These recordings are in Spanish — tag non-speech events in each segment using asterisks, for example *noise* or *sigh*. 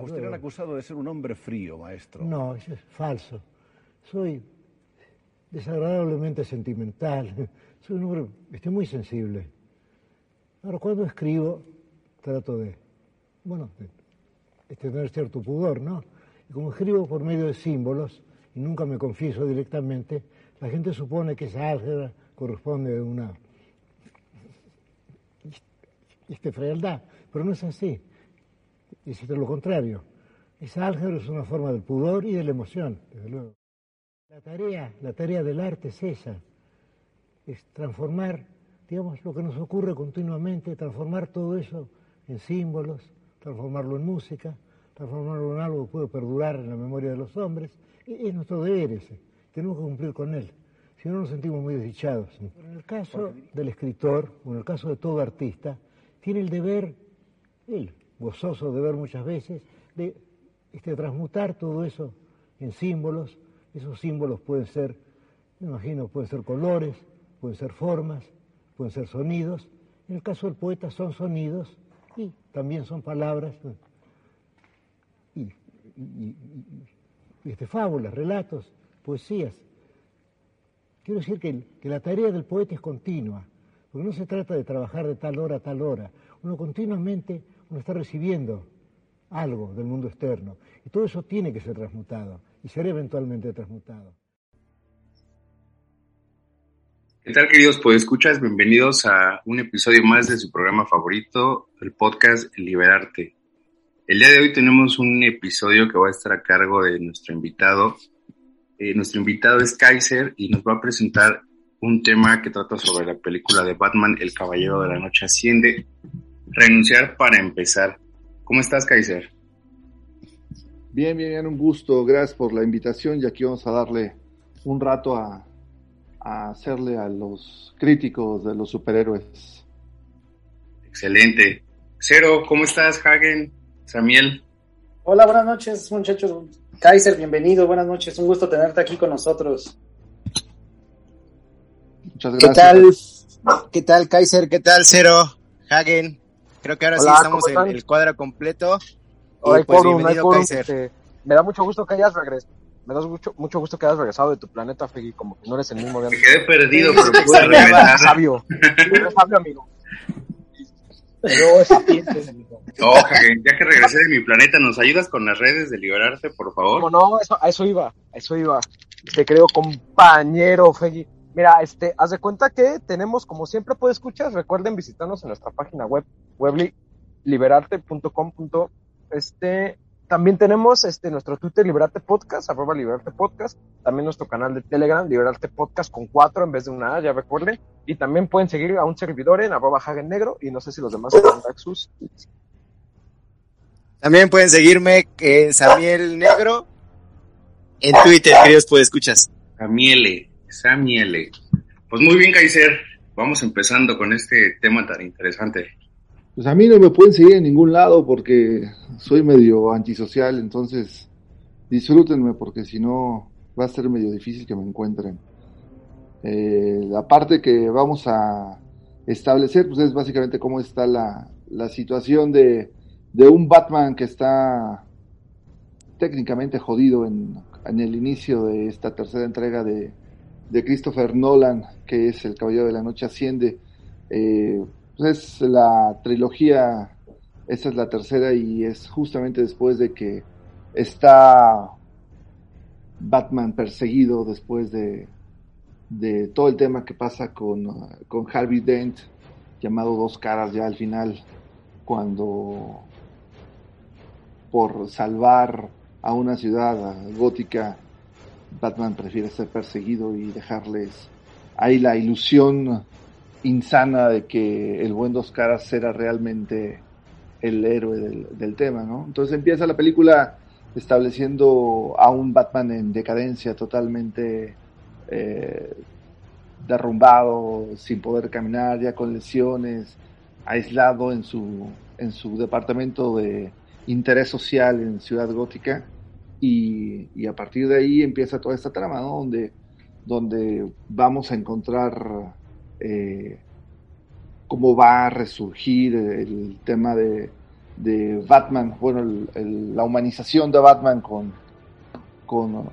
A usted le han acusado de ser un hombre frío, maestro. No, eso es falso. Soy desagradablemente sentimental. Soy un hombre estoy muy sensible. Ahora, cuando escribo, trato de, bueno, de, tener cierto pudor, ¿no? Y como escribo por medio de símbolos, y nunca me confieso directamente, la gente supone que esa álgebra corresponde a una este, frialdad, pero no es así. Es lo contrario. Esa álgebra es una forma del pudor y de la emoción, desde luego. La tarea, la tarea del arte es esa, es transformar, digamos, lo que nos ocurre continuamente, transformar todo eso en símbolos, transformarlo en música, transformarlo en algo que puede perdurar en la memoria de los hombres. Y es nuestro deber ese, tenemos que cumplir con él, si no nos sentimos muy desdichados. en el caso del escritor, o en el caso de todo artista, tiene el deber, él, gozoso de ver muchas veces, de este, transmutar todo eso en símbolos. Esos símbolos pueden ser, me imagino, pueden ser colores, pueden ser formas, pueden ser sonidos. En el caso del poeta son sonidos y también son palabras y, este, fábulas, relatos, poesías. Quiero decir que, que la tarea del poeta es continua, porque no se trata de trabajar de tal hora a tal hora. Uno continuamente uno está recibiendo algo del mundo externo. Y todo eso tiene que ser transmutado y será eventualmente transmutado. ¿Qué tal, queridos escuchas Bienvenidos a un episodio más de su programa favorito, el podcast Liberarte. El día de hoy tenemos un episodio que va a estar a cargo de nuestro invitado. Eh, nuestro invitado es Kaiser y nos va a presentar un tema que trata sobre la película de Batman, El Caballero de la Noche Asciende. Renunciar para empezar. ¿Cómo estás, Kaiser? Bien, bien, bien, un gusto. Gracias por la invitación y aquí vamos a darle un rato a, a hacerle a los críticos de los superhéroes. Excelente. Cero, ¿cómo estás, Hagen? Samuel. Hola, buenas noches, muchachos. Kaiser, bienvenido, buenas noches. Un gusto tenerte aquí con nosotros. Muchas gracias. ¿Qué tal? ¿Qué tal, Kaiser? ¿Qué tal, Cero? Hagen. Creo que ahora sí estamos en el cuadro completo. Hola, pues, bienvenido, Kaiser. Este, me da mucho gusto que hayas regresado. Me da mucho, mucho gusto que hayas regresado de tu planeta, Fegui, como que no eres el mismo de Me quedé perdido, pero pude regresar. Sabio. Eres sabio, amigo. Pero sapiente, amigo. Oh, ya que regresé de mi planeta, ¿nos ayudas con las redes de Liberarte, por favor? No, no, eso, a eso iba, a eso iba. Te creo compañero, Fegui. Mira, este, haz de cuenta que tenemos, como siempre puede escuchar, recuerden visitarnos en nuestra página web, webliberarte.com. Este, también tenemos este, nuestro Twitter Liberarte Podcast, arroba Liberarte Podcast, también nuestro canal de Telegram, Liberarte Podcast con cuatro en vez de una A, ya recuerden, y también pueden seguir a un servidor en arroba Hagen Negro, y no sé si los demás son Daxus. También pueden seguirme en Samiel Negro en Twitter, queridos pues escuchas. Samiele. Samiele. Pues muy bien, Kaiser. Vamos empezando con este tema tan interesante. Pues a mí no me pueden seguir en ningún lado porque soy medio antisocial, entonces disfrútenme porque si no va a ser medio difícil que me encuentren. Eh, la parte que vamos a establecer pues es básicamente cómo está la, la situación de, de, un Batman que está técnicamente jodido en, en el inicio de esta tercera entrega de, de Christopher Nolan, que es El Caballero de la Noche Asciende. Eh, pues es la trilogía, esta es la tercera y es justamente después de que está Batman perseguido después de, de todo el tema que pasa con, con Harvey Dent, llamado Dos Caras ya al final, cuando por salvar a una ciudad gótica Batman prefiere ser perseguido y dejarles ahí la ilusión insana de que el buen Dos Caras era realmente el héroe del, tema, ¿no? Entonces empieza la película estableciendo a un Batman en decadencia totalmente eh, derrumbado, sin poder caminar, ya con lesiones, aislado en su, en su departamento de interés social en Ciudad Gótica y, a partir de ahí empieza toda esta trama, ¿no? Donde, donde vamos a encontrar eh, cómo va a resurgir el tema de, de Batman, bueno, la humanización de Batman con, con,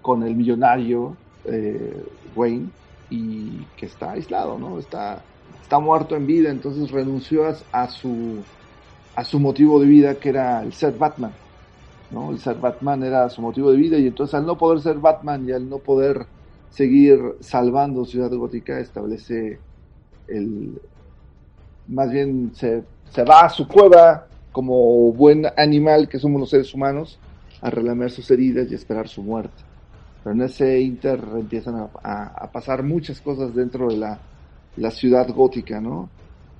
con el millonario eh, Wayne y que está aislado, ¿no? Está, está muerto en vida, entonces renunció a, a su, a su motivo de vida que era el ser Batman, ¿no? El ser Batman era su motivo de vida y entonces al no poder ser Batman y al no poder seguir salvando Ciudad Gótica establece el más bien se, se va a su cueva como buen animal que somos los seres humanos a relamer sus heridas y esperar su muerte. Pero en ese inter empiezan a, a- pasar muchas cosas dentro de la, la ciudad gótica, ¿no?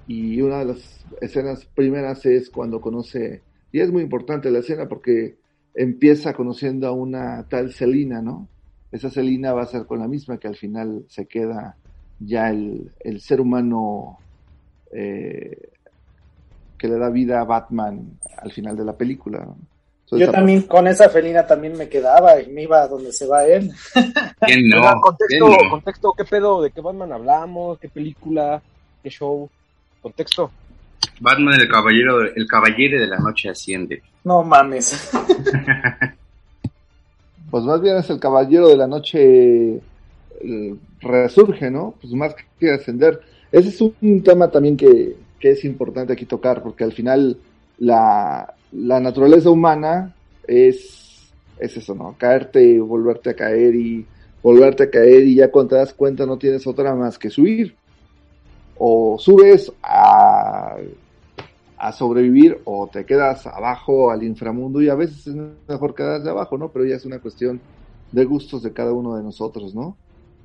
Y una de las escenas primeras es cuando conoce, y es muy importante la escena porque empieza conociendo a una tal Selina, ¿no? Esa Selina va a ser con la misma que al final se queda ya el, el ser humano eh, que le da vida a Batman al final de la película. ¿no? Entonces, Yo también con esa felina también me quedaba y me iba a donde se va él. *laughs* ¿Quién no? Contexto, ¿Quién no? contexto, ¿qué pedo? ¿De qué Batman hablamos? ¿Qué película? ¿Qué show? Contexto. Batman, el caballero, el caballero de la noche asciende. No mames. *laughs* Pues más bien es el caballero de la noche resurge, ¿no? Pues más que ascender. Ese es un tema también que, que es importante aquí tocar, porque al final la, la naturaleza humana es, es eso, ¿no? Caerte volverte a caer y volverte a caer y ya cuando te das cuenta no tienes otra más que subir. O subes a, a sobrevivir o te quedas abajo al inframundo y a veces es mejor quedarse abajo, ¿no? Pero ya es una cuestión de gustos de cada uno de nosotros, ¿no?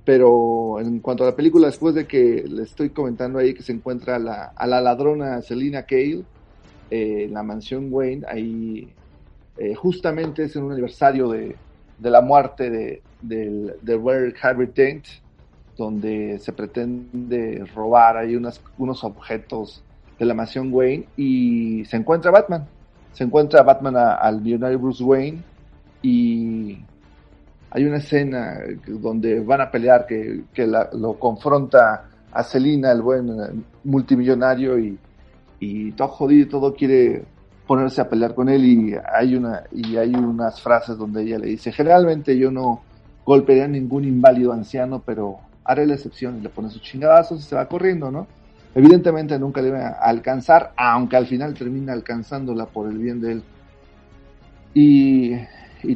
Pero en cuanto a la película, después de que le estoy comentando ahí que se encuentra la, a la ladrona Selina Kale eh, en la mansión Wayne, ahí eh, justamente es en un aniversario de, de la muerte de, del de Robert Harry Dent, donde se pretende robar ahí unas, unos objetos de la mansión Wayne y se encuentra Batman. Se encuentra Batman al millonario Bruce Wayne y hay una escena donde van a pelear que, que la- lo confronta a Selina, el buen multimillonario, y, y todo jodido, todo quiere ponerse a pelear con él y hay una y hay unas frases donde ella le dice, generalmente yo no golpearía a ningún inválido anciano, pero haré la excepción y le pone sus chingadazos y se va corriendo, ¿no? Evidentemente nunca le va a alcanzar, aunque al final termina alcanzándola por el bien de él. Y,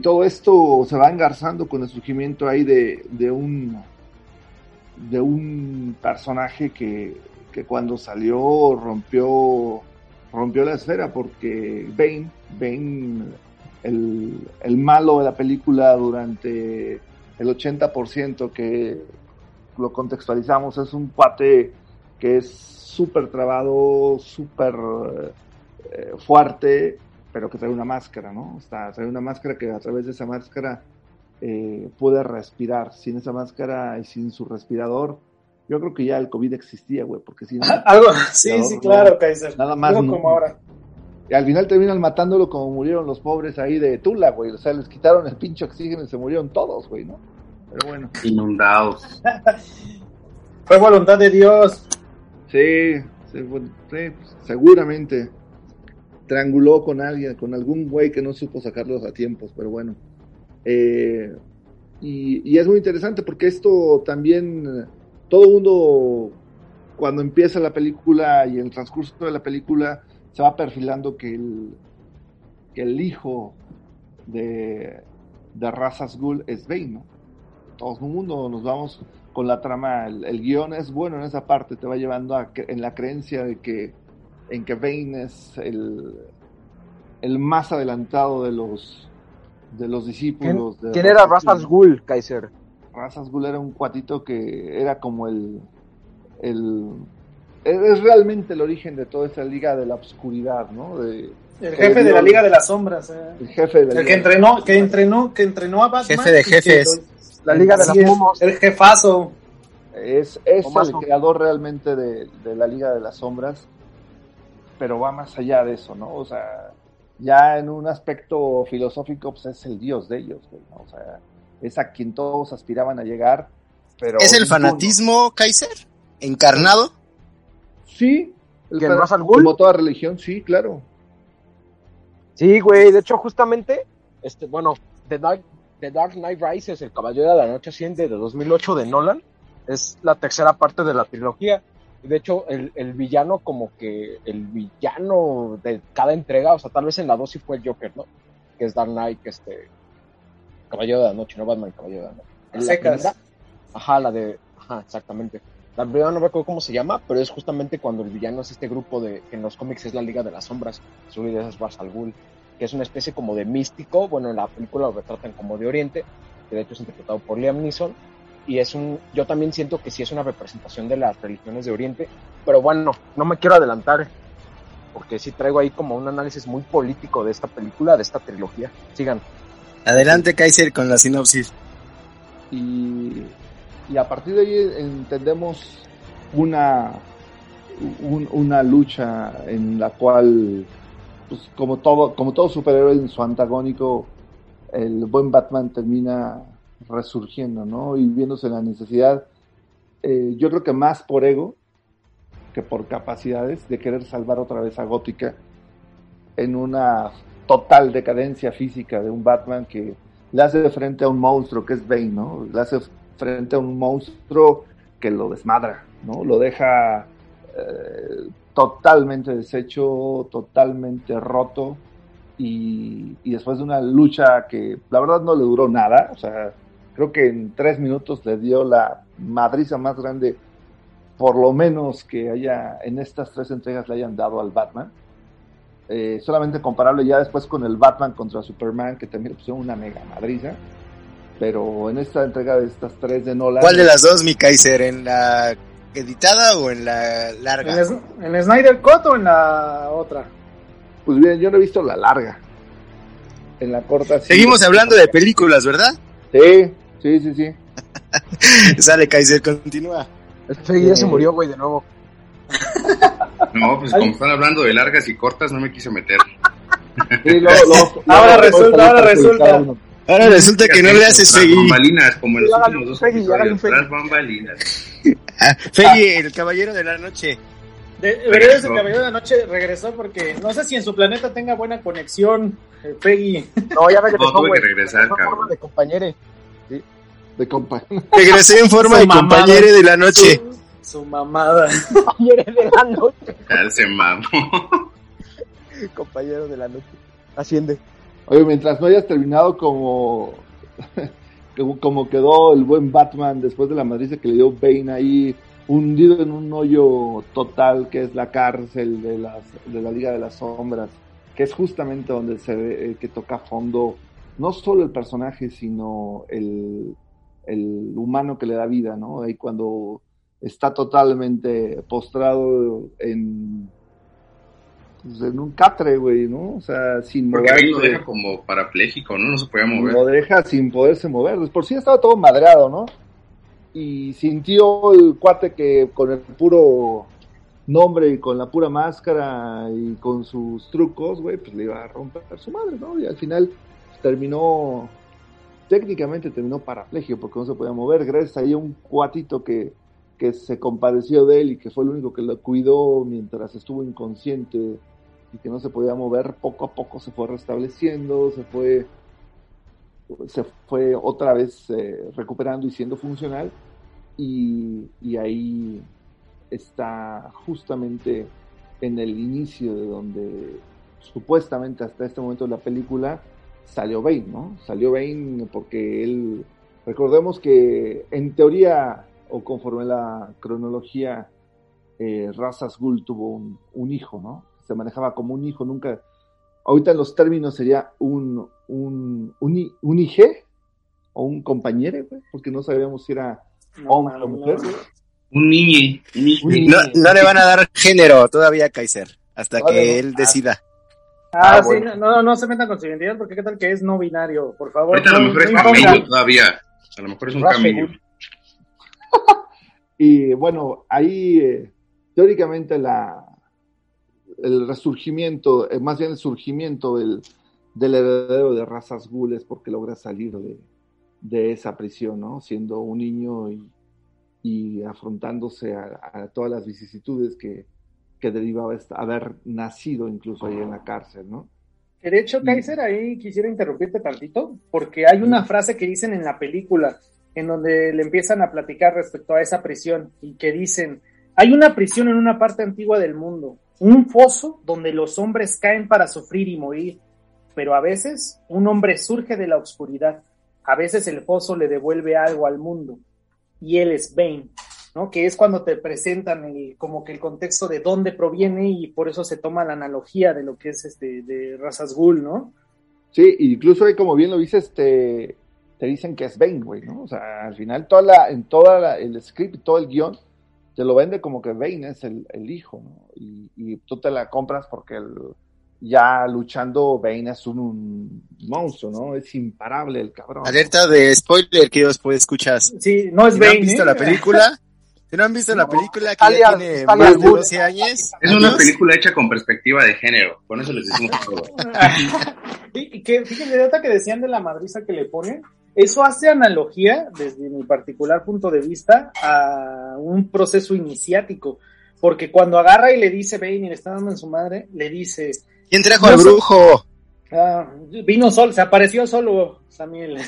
todo esto se va engarzando con el surgimiento ahí de, un de un personaje que, que cuando salió rompió rompió la esfera porque Bane, Bane el, el malo de la película durante el 80% que lo contextualizamos es un cuate que es súper trabado, súper eh, fuerte, pero que trae una máscara, ¿no? Está, trae una máscara que a través de esa máscara eh, puede respirar. Sin esa máscara y sin su respirador, yo creo que ya el COVID existía, güey, porque si no, *laughs* Algo, sí, sí, claro, Kaiser. Nada más Algo no. como ahora. y al final terminan matándolo como murieron los pobres ahí de Tula, güey. O sea, les quitaron el pinche oxígeno y se murieron todos, güey, ¿no? Pero bueno. Inundados. *laughs* Fue voluntad de Dios. Sí, seguramente trianguló con alguien, con algún güey que no supo sacarlos a tiempos, pero bueno. Eh, y, es muy interesante porque esto también, todo mundo, cuando empieza la película y el transcurso de la película, se va perfilando que el, que el hijo de, de Razas es Bane, ¿no? Todo el mundo nos vamos con la trama, el, el guion es bueno en esa parte, te va llevando a, en la creencia de que en que Bane es el, el más adelantado de los de los ¿Quién, discípulos. de quién era Razas Ghul. Kaiser? Ra's al Ghul era un cuatito que era como el, el es realmente el origen de toda esa liga de la oscuridad, ¿no? De, El jefe de la Liga de las Sombras. eh. el jefe de la El que entrenó, que entrenó, que entrenó a Batman. Jefe de jefes. lo- La Liga de las Momos. El jefazo. Es, es el creador realmente de, de la Liga de las Sombras, pero va más allá de eso, ¿no? O sea, ya en un aspecto filosófico, pues es el dios de ellos. O sea, es a quien todos aspiraban a llegar, pero... ¿Es el fanatismo, Kaiser? ¿Encarnado? Sí. el. Como toda religión, sí, claro. Sí, güey, de hecho, justamente, este, bueno, The Dark, The Dark Knight Rises, El Caballero de la Noche Asciende de 2008 de Nolan, es la tercera parte de la trilogía. De hecho, el, el villano, como que el villano de cada entrega, o sea, tal vez en la 2 sí fue el Joker, ¿no? Que es Dark Knight, que este. Caballero de la Noche, no Batman, Caballero de la Noche. En la primera- ajá, la de. Ajá, exactamente. La primera no recuerdo cómo se llama, pero es justamente cuando el villano es este grupo de. que en los cómics es la Liga de las Sombras. Su líder es Ra's al Ghul, que es una especie como de místico. Bueno, en la película lo retratan como de Oriente, que de hecho es interpretado por Liam Neeson. Y es un. Yo también siento que sí es una representación de las religiones de Oriente. Pero bueno, no me quiero adelantar. Porque sí traigo ahí como un análisis muy político de esta película, de esta trilogía. Sigan. Adelante, Kaiser, con la sinopsis. y, y a partir de ahí entendemos una, un- una lucha en la cual, pues, como todo, como todo superhéroe en su antagónico, el buen Batman termina resurgiendo, ¿no? Y viéndose la necesidad, eh, yo creo que más por ego que por capacidades de querer salvar otra vez a Gótica en una total decadencia física de un Batman que le hace de frente a un monstruo que es Bane, ¿no? Frente a un monstruo que lo desmadra, ¿no? Lo deja eh, totalmente deshecho, totalmente roto y, después de una lucha que la verdad no le duró nada, o sea, creo que en tres minutos le dio la madriza más grande, por lo menos que haya en estas tres entregas le hayan dado al Batman. Eh, solamente comparable ya después con el Batman contra Superman, que también le pusieron una mega madriza. Pero en esta entrega de estas tres de Nolan. ¿Cuál de las dos, mi Kaiser? ¿En la editada o en la ¿En, larga? el, en el Snyder Cut o en la otra? Pues bien, yo no he visto la larga. En la corta. sí. Seguimos hablando de películas, ¿verdad? Sí, sí, sí, sí. *laughs* Sale, Kaiser, continúa. Este ya se murió, güey, de nuevo. No, pues como están hablando de largas y cortas, no me quise meter. Sí, luego- luego- Ahora resulta, ahora resulta. Ahora resulta que no le haces Feggy. bambalinas, como en los últimos dos episodios. Tras bambalinas. Ah, Feggy, el caballero de la noche. De, verdad, ese caballero de la noche regresó porque no sé si en su planeta tenga buena conexión, eh, Peggy. No, ya regresó, No, tuve que regresar, cabrón. de compañere. De compa. Regresé en forma Su de mamada. compañero de la noche. Su, su mamada. Compañere de la noche. Ya se mamó. Compañero de la noche. Asciende. Oye, mientras no hayas terminado *laughs* como, como, quedó el buen Batman después de la madriza que le dio Bane ahí, hundido en un hoyo total que es la cárcel de, de la Liga de las Sombras, que es justamente donde se ve eh, que toca fondo no solo el personaje, sino el, el humano que le da vida, ¿no? Ahí cuando está totalmente postrado en, pues, en un catre, güey, ¿no? O sea, sin Porque ahí lo moverse. deja como parapléjico, ¿no? No se podía mover. Lo deja sin poderse mover. Por sí estaba todo madreado, ¿no? Y sintió el cuate que con el puro nombre y con la pura máscara y con sus trucos, güey, pues le iba a romper su madre, ¿no? Y al final pues, terminó, técnicamente terminó paraplegio porque no se podía mover. Gracias a ahí a un cuatito que, que se compadeció de él y que fue el único que lo cuidó mientras estuvo inconsciente y que no se podía mover, poco a poco se fue restableciendo, se fue se fue otra vez eh, recuperando y siendo funcional y, ahí está justamente en el inicio de donde supuestamente hasta este momento de la película salió Bane, ¿no? Salió Bane porque él, recordemos que en teoría o conforme la cronología, eh, Razas Ghul tuvo un hijo, ¿no? Se manejaba como un hijo, nunca, ahorita en los términos sería un, un, un, un hije o un compañero, güey, porque no sabíamos si era hombre o mujer. güey. Un niño. No, no le van a dar género todavía, Kaiser, hasta que no. él decida. Ah, Ah, sí, bueno. no, no se metan con su identidad porque qué tal que es no binario, por favor. Ahorita a lo mejor es camello todavía. A lo mejor es un camello. *laughs* Y bueno, ahí eh, teóricamente la, el resurgimiento, eh, más bien el surgimiento del, del heredero de razas gules porque logra salir de, de esa prisión, ¿no? Siendo un niño y, y afrontándose a, a todas las vicisitudes que, que derivaba haber nacido incluso ahí en la cárcel, ¿no? De hecho, Kaiser, ahí quisiera interrumpirte tantito, porque hay una frase que dicen en la película, en donde le empiezan a platicar respecto a esa prisión, y que dicen, hay una prisión en una parte antigua del mundo, un foso donde los hombres caen para sufrir y morir, pero a veces un hombre surge de la oscuridad, a veces el foso le devuelve algo al mundo, y él es Bane, ¿no? Que es cuando te presentan el, como que el contexto de dónde proviene y por eso se toma la analogía de lo que es este de razas ghoul, ¿no? Sí, incluso ahí como bien lo dices, te, te dicen que es Bane, güey, ¿no? O sea, al final toda la, en toda la, el script, todo el guion, te lo vende como que Bane es el, el hijo, ¿no? Y, y, tú te la compras porque el, ya luchando Bane es un, un, monstruo, ¿no? Es imparable el cabrón. Alerta de spoiler, que después escuchas. Sí, no es si Bane. ¿No han visto ¿eh? la película? *laughs* Si no han visto No. la película que ya tiene más de Wood. 12 años. Es una años, película hecha con perspectiva de género, con eso les decimos todo. *laughs* Y y que fíjense, que decían de la madriza que le ponen, eso hace analogía, desde mi particular punto de vista, a un proceso iniciático. Porque cuando agarra y le dice y le está dando en su madre, le dice, ¿Quién trajo al brujo? ah, vino sol, se apareció solo Samuel. *laughs*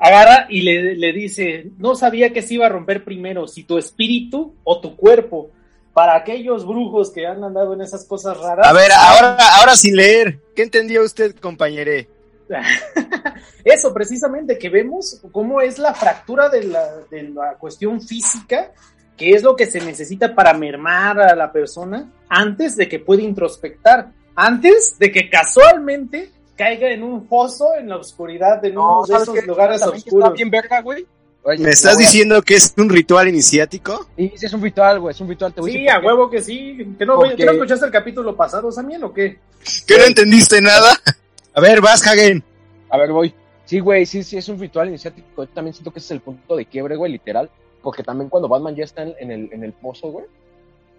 agarra y le, le dice, no sabía que se iba a romper primero, si tu espíritu o tu cuerpo. Para aquellos brujos que han andado en esas cosas raras. A ver, ahora, ahora sin leer. ¿Qué entendió usted, compañere? *laughs* Eso, precisamente, que vemos cómo es la fractura de la, de la cuestión física, que es lo que se necesita para mermar a la persona antes de que pueda introspectar, antes de que casualmente caiga en un foso en la oscuridad, en No, uno de ¿sabes esos qué? lugares oscuros. Está bien verga, güey. Oye, ¿Me estás diciendo que es un ritual iniciático? Y sí, es un ritual, güey, es un ritual. Te voy a Sí, a huevo que sí. ¿Que no, Porque- ¿que no escuchaste el capítulo pasado, Samuel, o qué? ¿Que no entendiste nada? *laughs* A ver, vas, Hagen. A ver, voy. Sí, güey, sí, sí, es un ritual iniciático. Yo también siento que ese es el punto de quiebre, güey, literal. Porque también cuando Batman ya está en, en el, en el pozo, güey,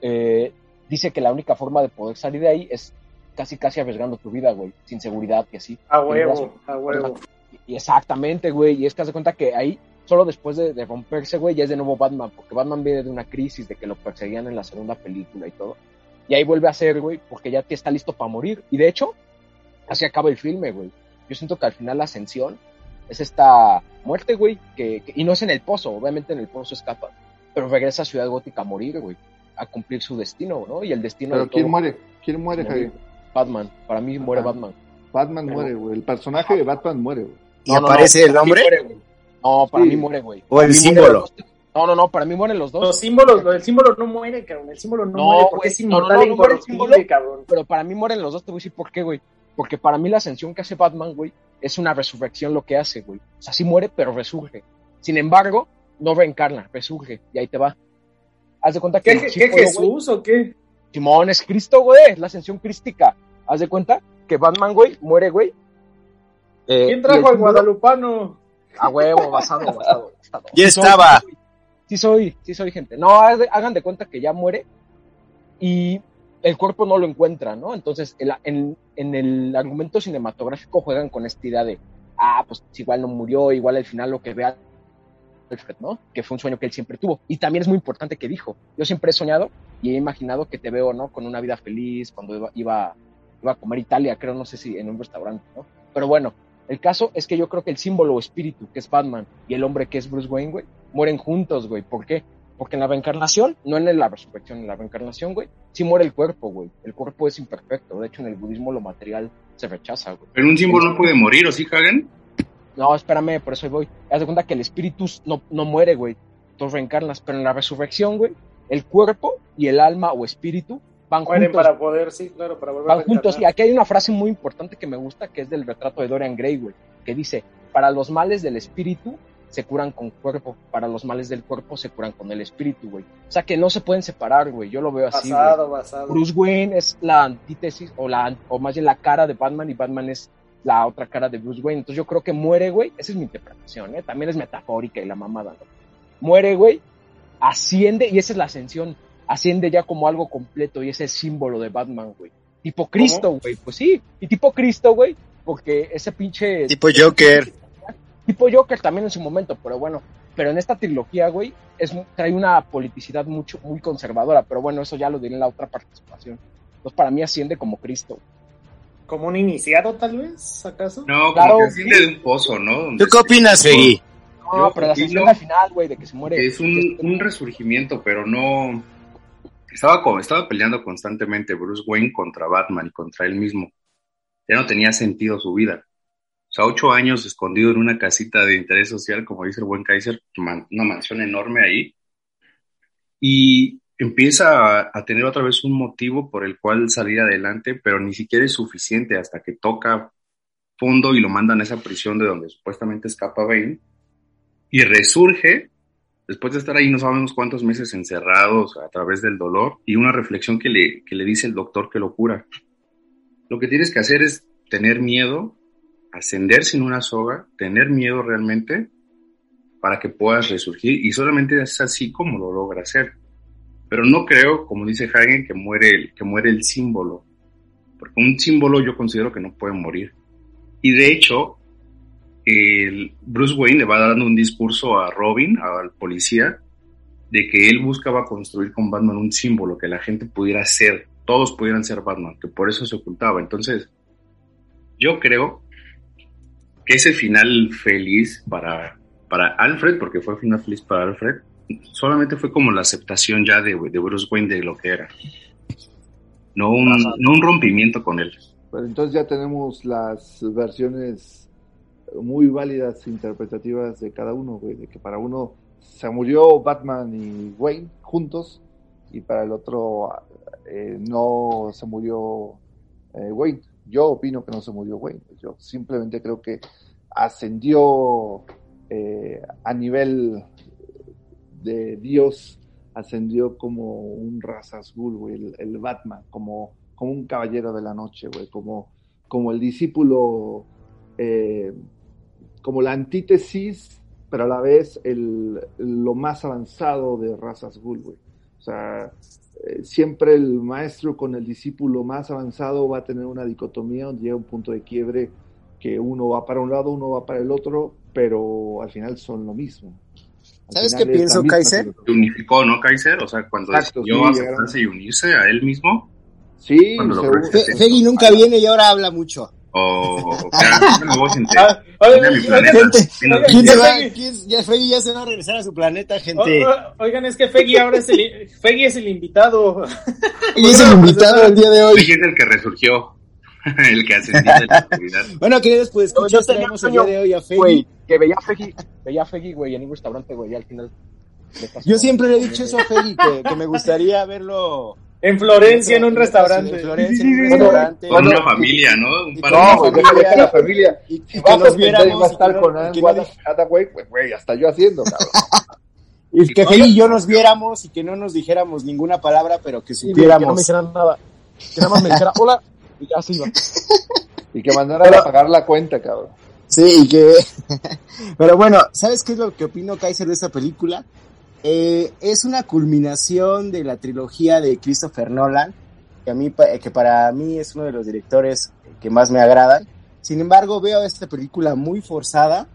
eh, dice que la única forma de poder salir de ahí es casi, casi arriesgando tu vida, güey, sin seguridad y así. A huevo, a huevo. Y exactamente, güey. Y es que haz de cuenta que ahí, solo después de, de romperse, güey, ya es de nuevo Batman. Porque Batman viene de una crisis de que lo perseguían en la segunda película y todo. Y ahí vuelve a ser, güey, porque ya está listo para morir. Y de hecho, así acaba el filme, güey. Yo siento que al final la ascensión es esta muerte, güey. Que, que- y no es en el pozo, obviamente en el pozo escapa. Pero regresa a Ciudad Gótica a morir, güey. A cumplir su destino, ¿no? Y el destino Pero de ¿quién todo- muere? ¿Quién muere. Javier? Batman. Para mí muere. Batman. Batman Pero- muere, güey. El personaje de Batman muere, güey. ¿Y aparece el hombre? muere. No, para Sí. mí muere, güey. ¿O el símbolo? No, no, no, para mí mueren los dos. Los símbolos, el símbolo no muere, cabrón. El símbolo no, No, muere porque güey, es no, no, inmortal no, e no el incorruptible, símbolo. cabrón. Pero para mí mueren los dos, te voy a decir por qué, güey. Porque para mí la ascensión que hace Batman, güey, es una resurrección lo que hace, güey. O sea, sí muere, pero resurge. Sin embargo, no reencarna, resurge. Y ahí te va. Haz de cuenta que... ¿Qué, qué, qué güey, Jesús o qué? Simón es Cristo, güey. Es la ascensión crística. Haz de cuenta que Batman, güey, muere, güey. Eh, ¿Quién trajo el al guadalupano? A huevo, basado, basado. basado. Ya Sí soy, estaba. Sí soy, sí soy gente. No, hagan de cuenta que ya muere y el cuerpo no lo encuentra, ¿no? Entonces, en, el argumento cinematográfico juegan con esta idea de, ah, pues igual no murió, igual al final lo que vea Alfred, ¿no? Que fue un sueño que él siempre tuvo. Y también es muy importante que dijo, yo siempre he soñado y he imaginado que te veo, ¿no? Con una vida feliz, cuando iba a comer Italia, creo, no sé si en un restaurante, ¿no? Pero bueno, el caso es que yo creo que el símbolo o espíritu, que es Batman, y el hombre que es Bruce Wayne, güey, mueren juntos, güey. ¿Por qué? Porque en la reencarnación, no en la resurrección, en la reencarnación, güey, sí muere el cuerpo, güey. El cuerpo es imperfecto. De hecho, en el budismo lo material se rechaza, güey. Pero un símbolo no puede morir, ¿o sí, Hagen? No, espérame, por eso ahí voy. Haz de cuenta que el espíritu no, no muere, güey. Tú reencarnas, pero en la resurrección, güey, el cuerpo y el alma o espíritu van Mueren juntos. para poder, sí, claro, para volver Van a juntos. Y aquí hay una frase muy importante que me gusta, que es del retrato de Dorian Gray, güey, que dice, para los males del espíritu se curan con cuerpo, para los males del cuerpo se curan con el espíritu, güey. O sea que no se pueden separar, güey. Yo lo veo así, güey. Basado, basado. Bruce Wayne es la antítesis, o, la, o más bien la cara de Batman, y Batman es la otra cara de Bruce Wayne. Entonces yo creo que muere, güey. Esa es mi interpretación, ¿eh? También es metafórica y la mamada, ¿no? Muere, güey. Asciende, y esa es la ascensión. Asciende ya como algo completo, y es el símbolo de Batman, güey. Tipo Cristo, güey. Pues sí. Y tipo Cristo, güey. Porque ese pinche. Tipo Joker. Tipo Joker también en su momento, pero bueno. Pero en esta trilogía, güey, es, trae una politicidad mucho, muy conservadora. Pero bueno, eso ya lo diré en la otra participación. Entonces, para mí asciende como Cristo. como un iniciado, tal vez, acaso. No, Claro, como que sí. asciende de un pozo, ¿no? ¿Tú qué opinas, Fegui? No, Yo pero la al final, güey, de que se muere. que es un, un resurgimiento, pero no... Estaba, como, estaba peleando constantemente Bruce Wayne contra Batman y contra él mismo. Ya no tenía sentido su vida. O sea, ocho años escondido en una casita de interés social, como dice el buen Kaiser, una mansión enorme ahí. Y empieza a, a tener otra vez un motivo por el cual salir adelante, pero ni siquiera es suficiente hasta que toca fondo y lo mandan a esa prisión de donde supuestamente escapa Bane. Y resurge después de estar ahí no sabemos cuántos meses encerrados a través del dolor y una reflexión que le, que le dice el doctor que lo cura. Lo que tienes que hacer es tener miedo, ascender sin una soga, tener miedo realmente para que puedas resurgir y solamente es así como lo logra hacer. Pero no creo, como dice Hagen, que muere, el- que muere el símbolo, porque un símbolo yo considero que no puede morir. Y de hecho, el Bruce Wayne le va dando un discurso a Robin, al policía, de que él buscaba construir con Batman un símbolo que la gente pudiera ser, todos pudieran ser Batman, que por eso se ocultaba. Entonces, yo creo ese final feliz para, para Alfred, porque fue final feliz para Alfred, solamente fue como la aceptación ya de, de Bruce Wayne de lo que era. No un, no un rompimiento con él. Pero entonces ya tenemos las versiones muy válidas interpretativas de cada uno, güey, de que para uno se murió Batman y Wayne juntos y para el otro eh, no se murió eh, Wayne. Yo opino que no se murió Wayne. Yo simplemente creo que ascendió eh, a nivel de Dios, ascendió como un Razazgul, güey, el, el Batman, como, como un caballero de la noche, güey, como, como el discípulo, eh, como la antítesis, pero a la vez el, lo más avanzado de Razazgul, güey. O sea, eh, siempre el maestro con el discípulo más avanzado va a tener una dicotomía donde llega un punto de quiebre que uno va para un lado, uno va para el otro, pero al final son lo mismo. Al ¿Sabes qué pienso, Kaiser? Se unificó, ¿no, Kaiser? O sea, cuando Exacto, decidió sí, aceptarse y unirse a él mismo, Sí, Cuando lo seguro. presente. Fe- Fegui nunca viene y ahora habla mucho. O, *laughs* me voy sentir. Ah, oigan, Vine a mi oigan, planeta. gente, Vine a- ¿Quién se va? Fegui. ¿Quién- ya, Fegui ya se va a regresar a su planeta, gente. o- Oigan, es que Feggy ahora es el, Feggy es el invitado. Y es el invitado el día de hoy. Fegui es el que resurgió, *laughs* el que ascendió de la oscuridad. Bueno, queridos, pues Yo tenía traemos el día de hoy a Fegui. Güey, que veía a Feggy, veía a Feggy, güey, en un restaurante, güey, y al final. Yo siempre le he dicho eso a Fegui, que, que me gustaría verlo. En Florencia, en un restaurante. En Florencia, en un restaurante. Con una familia, ¿no? Un par de No, güey, güey, déjale que la familia. Y, y vas a nos entender y viéramos. va a y estar con y Anne que no- Hathaway, pues, güey, hasta yo haciendo, cabrón. y que Fegui y yo nos viéramos y que no nos dijéramos ninguna palabra, pero que güey, que no me supiéramos. dijeran nada. Que nada más me dijera hola y ya se iba. *laughs* Y que mandaran a pagar la cuenta, cabrón. Sí, y que... *laughs* Pero bueno, ¿sabes qué es lo que opino Kaiser de esta película? Eh, es una culminación de la trilogía de Christopher Nolan, que, para mí es uno de los directores que más me agradan. Sin embargo, veo esta película muy forzada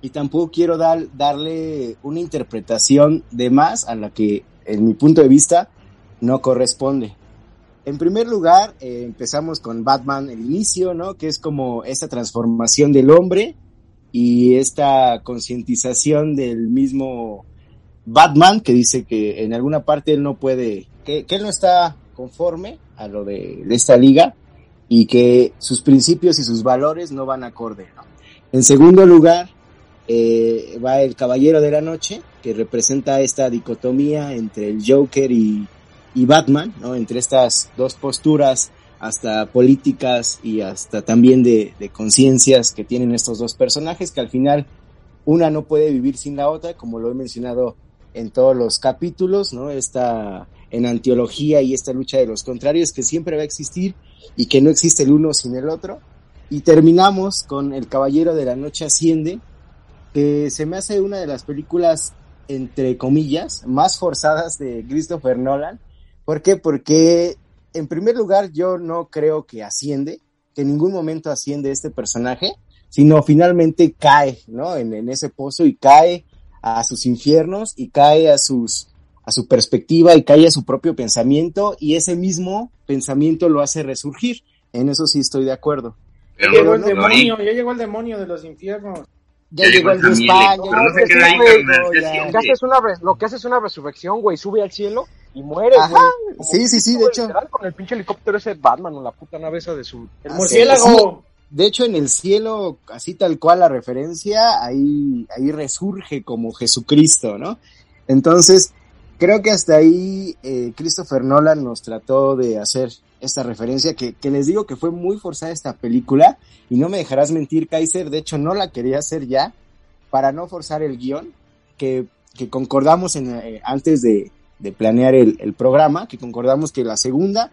y tampoco quiero dar, darle una interpretación de más a la que, en mi punto de vista, no corresponde. En primer lugar, eh, empezamos con Batman, el inicio, ¿no? Que es como esta transformación del hombre y esta concientización del mismo Batman que dice que en alguna parte él no puede, que, él no está conforme a lo de, esta liga y que sus principios y sus valores no van acorde. En segundo lugar, eh, va el Caballero de la Noche, que representa esta dicotomía entre el Joker y, y Batman, ¿no? Entre estas dos posturas, hasta políticas y hasta también de, de conciencias que tienen estos dos personajes, que al final una no puede vivir sin la otra, como lo he mencionado en todos los capítulos, ¿no? Esta en antiología y esta lucha de los contrarios que siempre va a existir y que no existe el uno sin el otro. Y terminamos con El Caballero de la Noche Asciende, que se me hace una de las películas, entre comillas, más forzadas de Christopher Nolan. ¿Por qué? Porque, en primer lugar, yo no creo que asciende, que en ningún momento asciende este personaje, sino finalmente cae, ¿no? En, en ese pozo y cae a sus infiernos y cae a sus a su perspectiva y cae a su propio pensamiento y ese mismo pensamiento lo hace resurgir. En eso sí estoy de acuerdo. Ya llegó el no, demonio, ya llegó el demonio de los infiernos. Ya, Ya llegó el Dios. Lo que hace es una, lo que hace es una resurrección, güey. Sube al cielo y muere, Ajá, güey. Como sí, sí, sí, de hecho. Con el pinche helicóptero ese Batman o la puta nave esa de su. El Ah, murciélago. De hecho, en el cielo, así tal cual la referencia, ahí, ahí resurge como Jesucristo, ¿no? Entonces, creo que hasta ahí eh, Christopher Nolan nos trató de hacer esta referencia, que, les digo que fue muy forzada esta película, y no me dejarás mentir, Kaiser, de hecho no la quería hacer ya, para no forzar el guion, que, concordamos en, eh, antes de, planear el programa, que concordamos que la segunda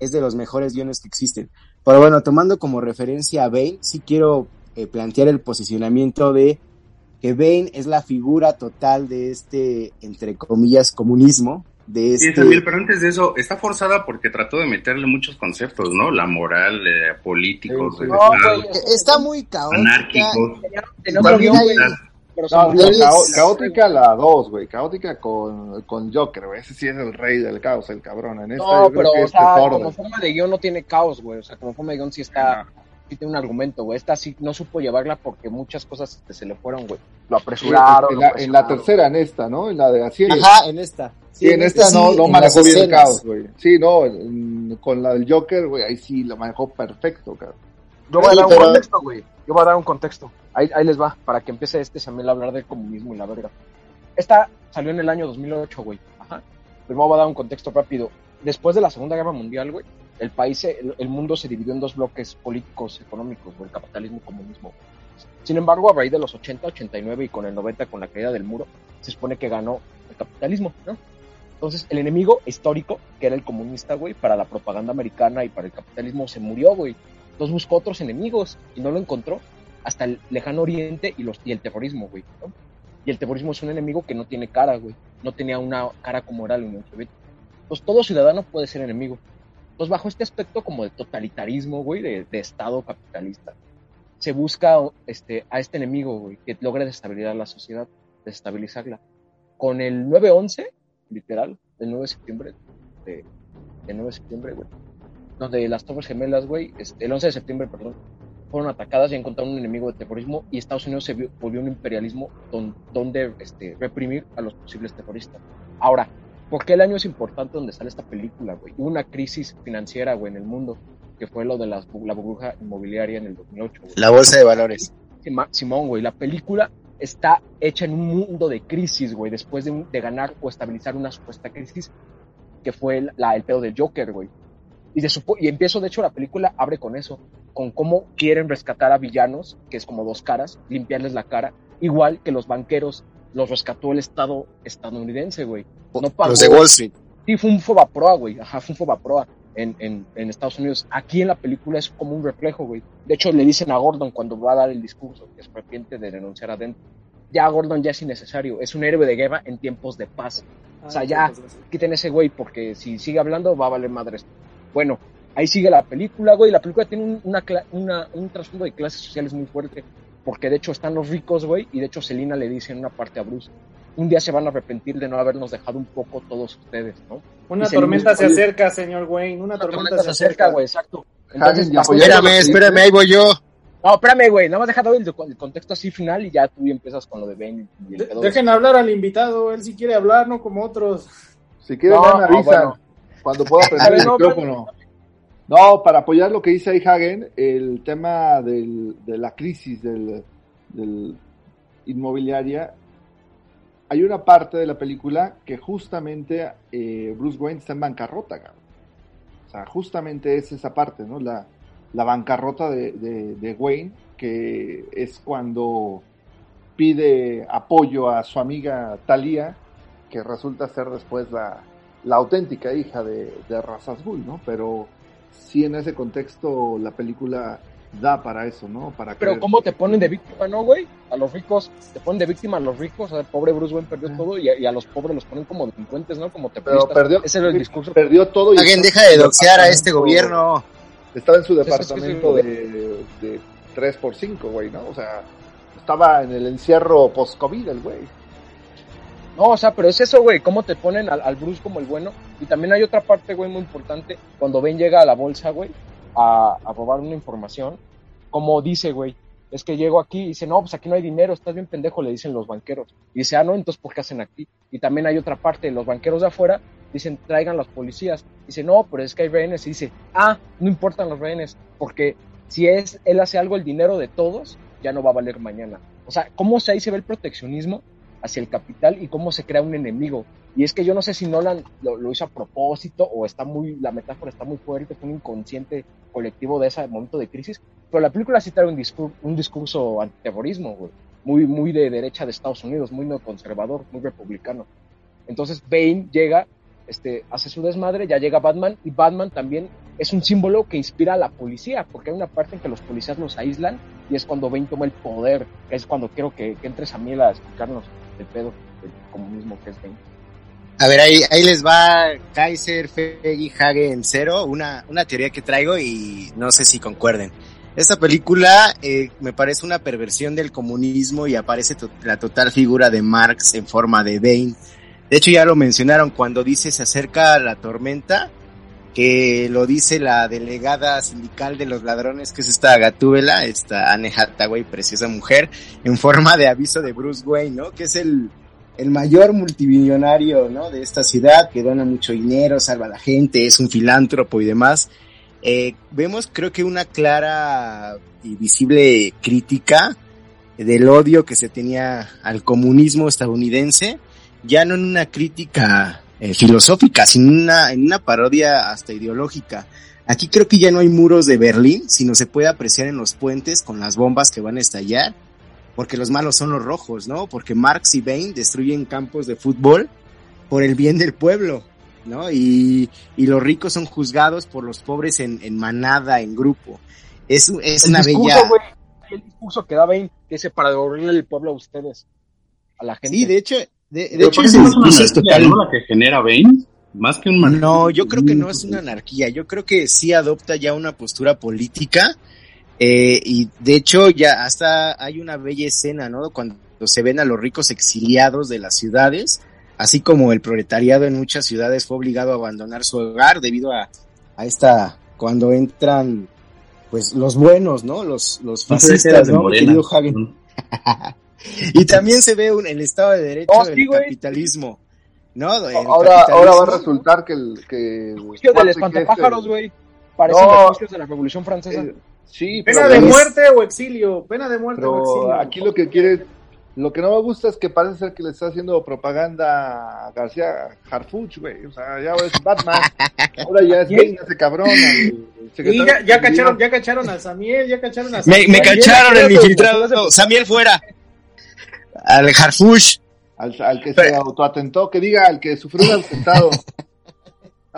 es de los mejores guiones que existen. Pero bueno, tomando como referencia a Bane, sí quiero eh, plantear el posicionamiento de que Bane es la figura total de este, entre comillas, comunismo, de Sí, este... Samuel, pero antes de eso, está forzada porque trató de meterle muchos conceptos, ¿no? La moral, eh, políticos, Sí, sí. No, güey, Está muy caótica. anárquicos. Pero No, no, caótica la 2, güey. Caótica con, con Joker, güey. Ese sí es el rey del caos, el cabrón. En esta No, yo creo pero, que o es sea, como forma de guion no tiene caos, güey. O sea, como forma de guion sí está, sí tiene un argumento, güey. Esta sí no supo llevarla porque muchas cosas este, se le fueron, güey. Lo apresuraron. en, la, en la tercera, en esta, ¿no? En la de Asir. Ajá, en esta. Sí, en esta sí, no, no manejó bien el caos, güey. Sí, no, en- con la del Joker, güey, ahí sí lo manejó perfecto, cabrón. Yo voy a dar un pero- contexto, güey. Yo voy a dar un contexto. Ahí, les va, para que empiece este Samuel a hablar del comunismo y la verga. Esta salió en el año 2008, güey. Ajá. Primero voy a dar un contexto rápido. Después de la Segunda Guerra Mundial, güey, el país, el mundo se dividió en dos bloques políticos, económicos, güey, el capitalismo y el comunismo. Sin embargo, a raíz de los 80, 89 y con el 90, con la caída del muro, se supone que ganó el capitalismo, ¿no? Entonces, el enemigo histórico, que era el comunista, güey, para la propaganda americana y para el capitalismo, se murió, güey. Entonces buscó otros enemigos y no lo encontró hasta el lejano oriente y, los, y el terrorismo, güey. ¿no? Y el terrorismo es un enemigo que no tiene cara, güey. No tenía una cara como era la Unión Soviética. Entonces todo ciudadano puede ser enemigo. Entonces bajo este aspecto como de totalitarismo, güey, de, de Estado capitalista, se busca este, a este enemigo, güey, que logre destabilizar la sociedad, desestabilizarla. Con el 9-11, literal, el 9 de septiembre, de, el 9 de septiembre, güey, donde las Torres Gemelas, güey, este, el 11 de septiembre, perdón, fueron atacadas y encontraron un enemigo de terrorismo y Estados Unidos se vio- volvió un imperialismo don- donde este, reprimir a los posibles terroristas. Ahora, ¿por qué el año es importante donde sale esta película, güey? Hubo una crisis financiera, güey, en el mundo, que fue lo de la burbuja inmobiliaria en el 2008, güey. La bolsa de valores. Simón, güey, la película está hecha en un mundo de crisis, güey, después de ganar o estabilizar una supuesta crisis, que fue el, la, el pedo del Joker, güey. Y, de supo- y empiezo, de hecho, la película abre con eso, con cómo quieren rescatar a villanos, que es como dos caras, limpiarles la cara, igual que los banqueros los rescató el Estado estadounidense, güey. No pagó. Los de Wall Street. Sí, fue un Fobaproa, güey. Ajá, fue un Fobaproa en, en, en Estados Unidos. Aquí en la película es como un reflejo, güey. De hecho, le dicen a Gordon cuando va a dar el discurso que se arrepiente de renunciar adentro. Ya Gordon ya es innecesario. Es un héroe de guerra en tiempos de paz. O sea, ya, quiten ese güey porque si sigue hablando va a valer madres. Bueno, ahí sigue la película, güey. La película tiene un, una, cla- una- un trasfondo de clases sociales muy fuerte. Porque de hecho están los ricos, güey. Y de hecho Selina le dice en una parte a Bruce, un día se van a arrepentir de no habernos dejado un poco todos ustedes, ¿no? Una Y tormenta se acerca, señor Wayne. Una, Una tormenta, se acerca, güey, exacto. Entonces, Espérame, espérame, ahí voy yo. no, espérame, güey, nada más deja el, el contexto así final y ya tú empiezas con lo de Ben y el De- dejen hablar al invitado. Él sí quiere hablar, no como otros. Si quieren, No, no, bueno. Cuando pueda *laughs* prender el No, micrófono. No, para apoyar lo que dice ahí Hagen, el tema del, de la crisis del, del inmobiliaria, hay una parte de la película que justamente eh, Bruce Wayne está en bancarrota, cabrón. O sea, justamente es esa parte, ¿no? La, la bancarrota de, de, de Wayne, que es cuando pide apoyo a su amiga Talia, que resulta ser después la, la auténtica hija de, de Ra's al Ghul, ¿no? Pero sí en ese contexto la película da para eso, ¿no? Para Pero creer- ¿cómo te ponen de víctima, no, güey? A los ricos, te ponen de víctima a los ricos, o sea, el pobre Bruce Wayne perdió todo y a, y a los pobres los ponen como delincuentes, ¿no? Como te Pero perdió, Ese era el discurso. perdió todo y Alguien deja de doxear a este gobierno. Estaba en su es que departamento sí, de, de 3x5, güey, ¿no? O sea, estaba en el encierro post-COVID el güey. No, o sea, pero es eso, güey, cómo te ponen al, Bruce como el bueno. Y también hay otra parte, güey, muy importante. Cuando Ben llega a la bolsa, güey, a, a robar una información, como dice, güey, es que llego aquí y dice, no, pues aquí no hay dinero, estás bien pendejo, le dicen los banqueros. Y dice, ah, no, entonces ¿por qué hacen aquí? Y también hay otra parte, los banqueros de afuera dicen, traigan los policías. Dice, no, pero es que hay rehenes. Y dice, ah, no importan los rehenes, porque si es, él hace algo, el dinero de todos ya no va a valer mañana. O sea, ¿cómo ahí se ve el proteccionismo hacia el capital y cómo se crea un enemigo? Y es que yo no sé si Nolan lo, hizo a propósito o está muy, la metáfora está muy fuerte, fue un inconsciente colectivo de ese momento de crisis, pero la película sí trae un discurso, un discurso antiterrorismo, güey, muy, muy de derecha de Estados Unidos, muy neoconservador, muy republicano. Entonces Bane llega, este, hace su desmadre, ya llega Batman, y Batman también es un símbolo que inspira a la policía, porque hay una parte en que los policías los aíslan, y es cuando Bane toma el poder, es cuando quiero que, entres a miel a explicarnos el pedo del comunismo que es Bane. A ver, ahí, ahí les va Kaiser, Feggy, Hagen, Cero, una, una teoría que traigo y no sé si concuerden. Esta película eh, me parece una perversión del comunismo y aparece la total figura de Marx en forma de Bane. De hecho ya lo mencionaron cuando dice se acerca la tormenta, que lo dice la delegada sindical de los ladrones, que es esta Gatúbela, esta Anne Hathaway, preciosa mujer, en forma de aviso de Bruce Wayne, ¿no? Que es el, el mayor multimillonario, ¿no? De esta ciudad, que dona mucho dinero, salva a la gente, es un filántropo y demás. Eh, vemos creo que una clara y visible crítica del odio que se tenía al comunismo estadounidense, ya no en una crítica eh, filosófica, sino una, en una parodia hasta ideológica. Aquí creo que ya no hay muros de Berlín, sino se puede apreciar en los puentes con las bombas que van a estallar, porque los malos son los rojos, ¿no? Porque Marx y Bain destruyen campos de fútbol por el bien del pueblo. ¿no? Y, y los ricos son juzgados por los pobres en, en manada, en grupo. Es, es el una discurso, bella... el discurso que da Bane, que dice para devolverle el pueblo a ustedes, a la gente. Sí, de hecho, de, de hecho una es anarquía, total. ¿no? La que genera Bane, más que un No, yo creo que no es una anarquía, yo creo que sí adopta ya una postura política eh, y de hecho ya hasta hay una bella escena, ¿no? Cuando se ven a los ricos exiliados de las ciudades, así como el proletariado en muchas ciudades fue obligado a abandonar su hogar debido a, a esta, cuando entran pues los buenos, ¿no? Los, los fascistas, de ¿no? mi Morena. Hagen? *laughs* Y también se ve un, el Estado de Derecho Oh, del sí, güey. capitalismo, ¿no? El Ahora, ahora va a capitalismo- resultar que el que juicio del espantapájaros, güey. Parecen No. los juicios de la Revolución Francesa. eh, sí, Pena pero, de es- muerte o exilio, pena de muerte o exilio. aquí lo que quiere, lo que no me gusta es que parece ser que le está haciendo propaganda a García Harfuch, güey. O sea, ya es Batman, *laughs* ahora ya es Bane, ese cabrón. Y ya, ya de cacharon, ya cacharon a Samiel, ya cacharon a Me, Samiel. me cacharon el infiltrado. Samuel fuera. Al Harfush. Al, al que se autoatentó, que diga, al que sufrió un atentado. *laughs*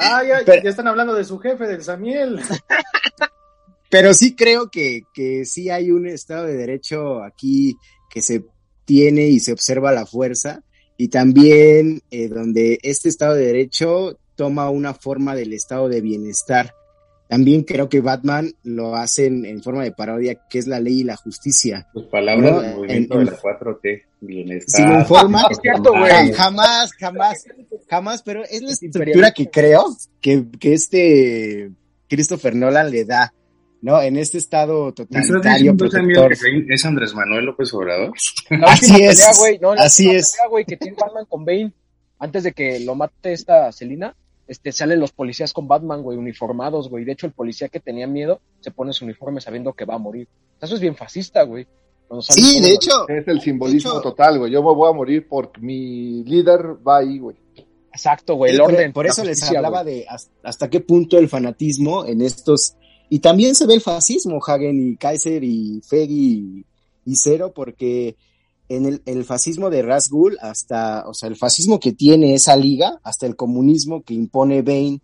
Ah, ya, Pero- ya están hablando de su jefe, del Samiel. *laughs* Pero sí creo que, que sí hay un Estado de Derecho aquí que se tiene y se observa la fuerza. Y también eh, donde este Estado de Derecho toma una forma del Estado de bienestar. También creo que Batman lo hace en, forma de parodia, que es la ley y la justicia. Tus palabras No, del movimiento en- de la 4T, bienestar. En forma, Es cierto, güey. Ja- Jamás, jamás, jamás, pero es la Es estructura que creo que, que este Christopher Nolan le da, ¿no? En este estado ¿Me estás totalitario, protector. que Bane es Andrés Manuel López Obrador? La *laughs* Así es, pelea, no, la así es. pelea, güey, que tiene Batman con Bane, antes de que lo mate esta Selina, este, salen los policías con Batman, güey, uniformados, güey. De hecho, el policía que tenía miedo se pone su uniforme sabiendo que va a morir. Eso es bien fascista, güey. Sí, de hecho, Es el simbolismo hecho- total, güey. Yo me voy a morir porque mi líder va ahí, güey. Exacto, güey, el Sí, orden. Por, eso les hablaba güey. de has- hasta qué punto el fanatismo en estos. Y también se ve el fascismo, Hagen y Kaiser y Feggy y, y Cero, porque en el, el fascismo de Rasgul, hasta, o sea, el fascismo que tiene esa liga, hasta el comunismo que impone Bane,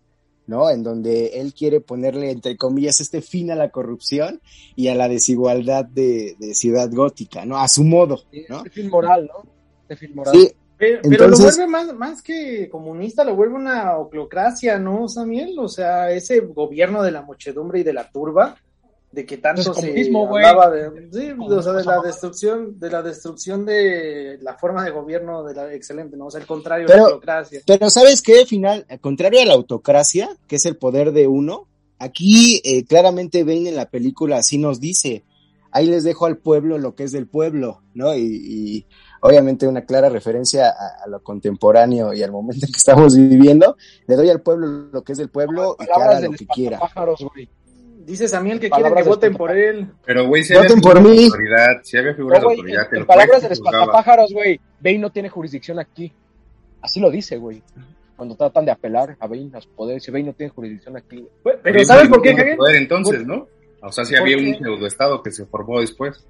¿no? En donde él quiere ponerle, entre comillas, este fin a la corrupción y a la desigualdad de, de Ciudad Gótica, ¿no? A su modo, ¿no? Este film moral, ¿no? Este film moral. Sí, Pero, lo vuelve más, más que comunista, lo vuelve una oclocracia, ¿no, Samiel? O sea, ese gobierno de la muchedumbre y de la turba, de que tanto Pues se hablaba de, sí, Como o sea, de cosa la destrucción, de la destrucción de la forma de gobierno de la excelente, ¿no? O sea, el contrario Pero- de la oclocracia. Pero ¿sabes qué? Final, al contrario a la autocracia, que es el poder de uno, aquí eh, claramente Bane en la película así nos dice, ahí les dejo al pueblo lo que es del pueblo, ¿no? Y, y obviamente una clara referencia a, a, lo contemporáneo y al momento en que estamos viviendo, le doy al pueblo lo que es del pueblo y que haga lo que quiera. Pájaros, güey. Dice Samuel que quiere que voten por él. Pero, güey, si Voten había por mí. de autoridad, si había figuras No, de güey, autoridad, en, en palabras del espantapájaros, güey, Bane no tiene jurisdicción aquí. Así lo dice, güey. Cuando tratan de apelar a Bane a su poder, dice Bane no tiene jurisdicción aquí. Pero Oye, ¿saben güey, por qué, Javier? poder entonces, ¿no? O sea, si ¿Por había un pseudoestado que se formó después.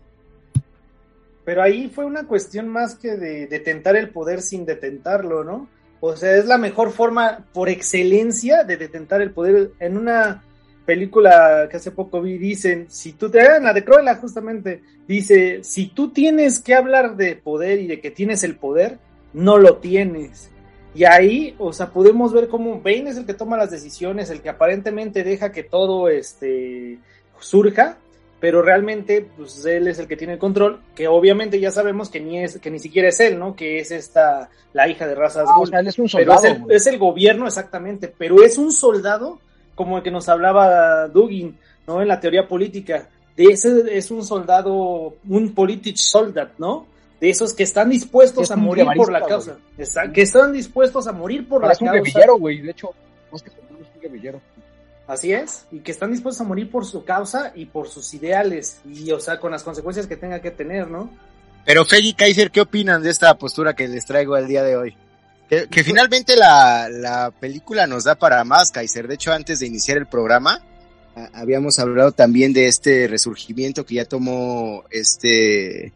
Pero ahí fue una cuestión más que de detentar el poder sin detentarlo, ¿no? O sea, es la mejor forma por excelencia de detentar el poder. En una película que hace poco vi, dicen, si tú te... En la de Cruella justamente, dice, si tú tienes que hablar de poder y de que tienes el poder, no lo tienes. Y ahí, o sea, podemos ver cómo Bane es el que toma las decisiones, el que aparentemente deja que todo este surja, pero realmente pues él es el que tiene el control, que obviamente ya sabemos que ni es que ni siquiera es él, ¿no? Que es esta la hija de razas Ah, o Ghul. sea, él es un pero soldado. es el, güey. es el gobierno exactamente, pero es un soldado como el que nos hablaba Dugin, ¿no? En la teoría política. De ese es un soldado, un politic soldat, ¿no? De esos que están dispuestos Es a un morir por la causa. Esa- que están dispuestos a morir por la un causa. guerrillero, güey. De hecho, más que soldado, es un guerrillero. Así es, y que están dispuestos a morir por su causa y por sus ideales, y o sea, con las consecuencias que tenga que tener, ¿no? Pero Feggy Kaiser, ¿qué opinan de esta postura que les traigo el día de hoy? Que, que finalmente la, la película nos da para más, Kaiser. De hecho, antes de iniciar el programa, a- habíamos hablado también de este resurgimiento que ya tomó este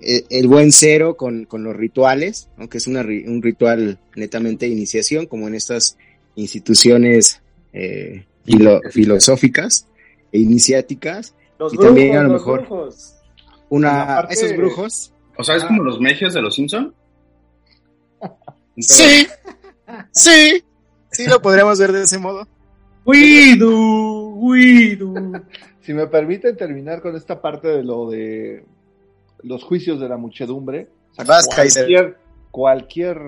e- el buen cero con, con los rituales, aunque es una, un ritual netamente de iniciación, como en estas instituciones eh, filo- filosóficas e iniciáticas. Los Y brujos, también a lo mejor- brujos. Una, esos brujos O sea, es como los megios de los Simpson. *laughs* Sí, sí, sí lo podríamos ver de ese modo. Guido, Guido. Si me permiten terminar con esta parte de lo de los juicios de la muchedumbre, o sea, Vas, Kaiser. cualquier, cualquier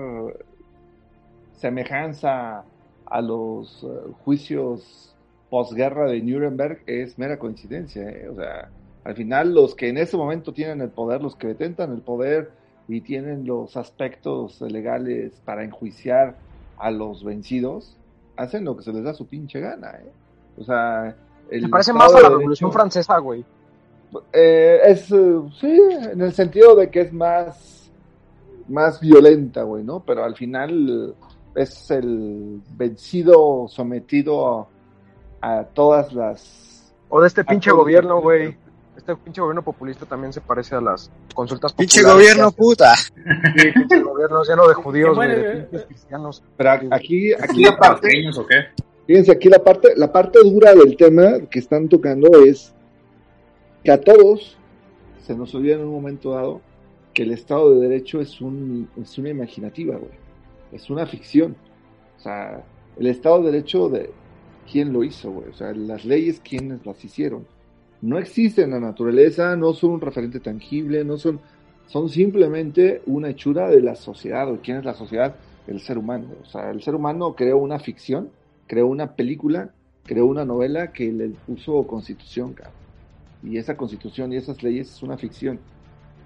semejanza a los eh, juicios posguerra de Nuremberg es mera coincidencia. ¿eh? O sea, al final los que en ese momento tienen el poder, los que detentan el poder y tienen los aspectos legales para enjuiciar a los vencidos, hacen lo que se les da su pinche gana. ¿eh? O sea, el Me parece más a la de Revolución Derecho- Francesa, güey. eh, es, eh, sí, en el sentido de que es más, más violenta, güey, ¿no? Pero al final eh, es el vencido sometido a, a todas las... O de este pinche gobierno, güey. Este pinche gobierno populista también se parece a las consultas Pinche populares gobierno que puta. Sí, pinche gobierno lleno de judíos, güey, bueno, de pinches cristianos. Pero aquí, aquí la parte, ¿Pequeños o qué? fíjense, aquí la parte, la parte dura del tema que están tocando es que a todos se nos olvida en un momento dado que el Estado de Derecho es, un, es una imaginativa, güey. Es una ficción. O sea, el Estado de Derecho de quién lo hizo, güey. O sea, las leyes, quiénes las hicieron. No existen en la naturaleza, no son un referente tangible, no son, son simplemente una hechura de la sociedad. ¿O quién es la sociedad? El ser humano. O sea, el ser humano creó una ficción, creó una película, creó una novela que le puso constitución, cabrón. Y esa constitución y esas leyes es una ficción.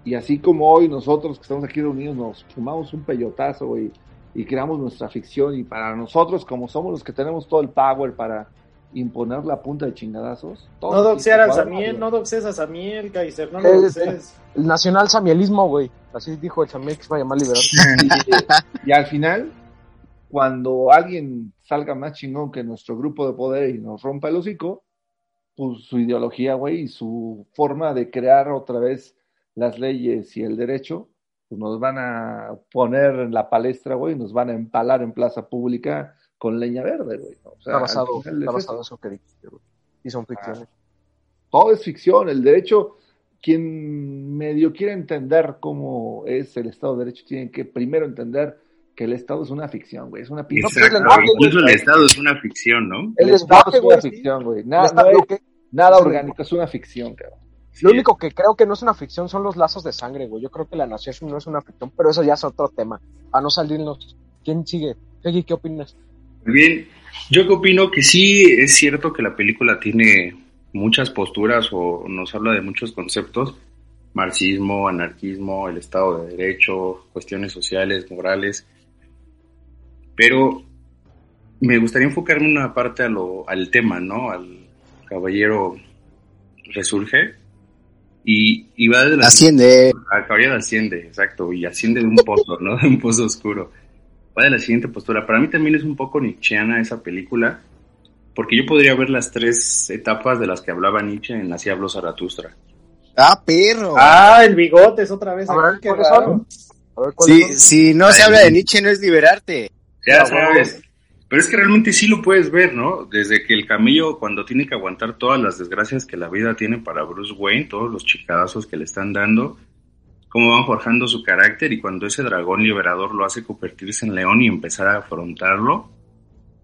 Y así como hoy nosotros que estamos aquí reunidos nos fumamos un peyotazo güey, y creamos nuestra ficción y para nosotros como somos los que tenemos todo el power para imponer la punta de chingadazos. No doxear al Samiel, no doxes a Samiel, Kaiser, no lo Es- doxes. El nacional samielismo, güey. Así dijo el Samiel que se va a llamar liberal. Y, *laughs* y al final, cuando alguien salga más chingón que nuestro grupo de poder y nos rompa el hocico, pues su ideología, güey, y su forma de crear otra vez las leyes y el derecho, pues nos van a poner en la palestra, güey, y nos van a empalar en plaza pública con leña verde, güey. ¿no? O sea, Está basado, está es en eso que dijiste, güey. Y son ficciones. todo es ficción. El derecho, quien medio quiere entender cómo es el Estado de Derecho, tiene que primero entender que el Estado es una ficción, güey. Es una pinche pues, incluso el. Estado es una ficción, ¿no? El El Estado es una ficción, güey. Nada, esta- no hay- lo que- nada es- orgánico, es una ficción, cabrón. Sí. Lo único que creo que no es una ficción son los lazos de sangre, güey. Yo creo que la nación no es una ficción, pero eso ya es otro tema. A no salirnos. ¿Quién sigue? Peggy, ¿qué opinas? Bien, yo que opino que sí es cierto que la película tiene muchas posturas o nos habla de muchos conceptos, marxismo, anarquismo, el Estado de Derecho, cuestiones sociales, morales, pero me gustaría enfocarme una parte a lo, al tema, ¿no? Al caballero resurge y, y va de la... Asciende. Al caballero asciende, exacto, y asciende de un pozo, ¿no? *laughs* De un pozo oscuro. Va de la siguiente postura. Para mí también es un poco nietzscheana esa película, porque yo podría ver las tres etapas de las que hablaba Nietzsche en Así habló Zaratustra. Ah, perro. Ah, el bigote es otra vez. A ver, aquí, qué ¿cuáles raro. son? A ver, ¿cuáles Si, son? si no se habla de Nietzsche, no es liberarte. Ya Ah, sabes. Pero es que realmente sí lo puedes ver, ¿no? Desde que el camello, cuando tiene que aguantar todas las desgracias que la vida tiene para Bruce Wayne, todos los chicadazos que le están dando, cómo van forjando su carácter y cuando ese dragón liberador lo hace convertirse en león y empezar a afrontarlo,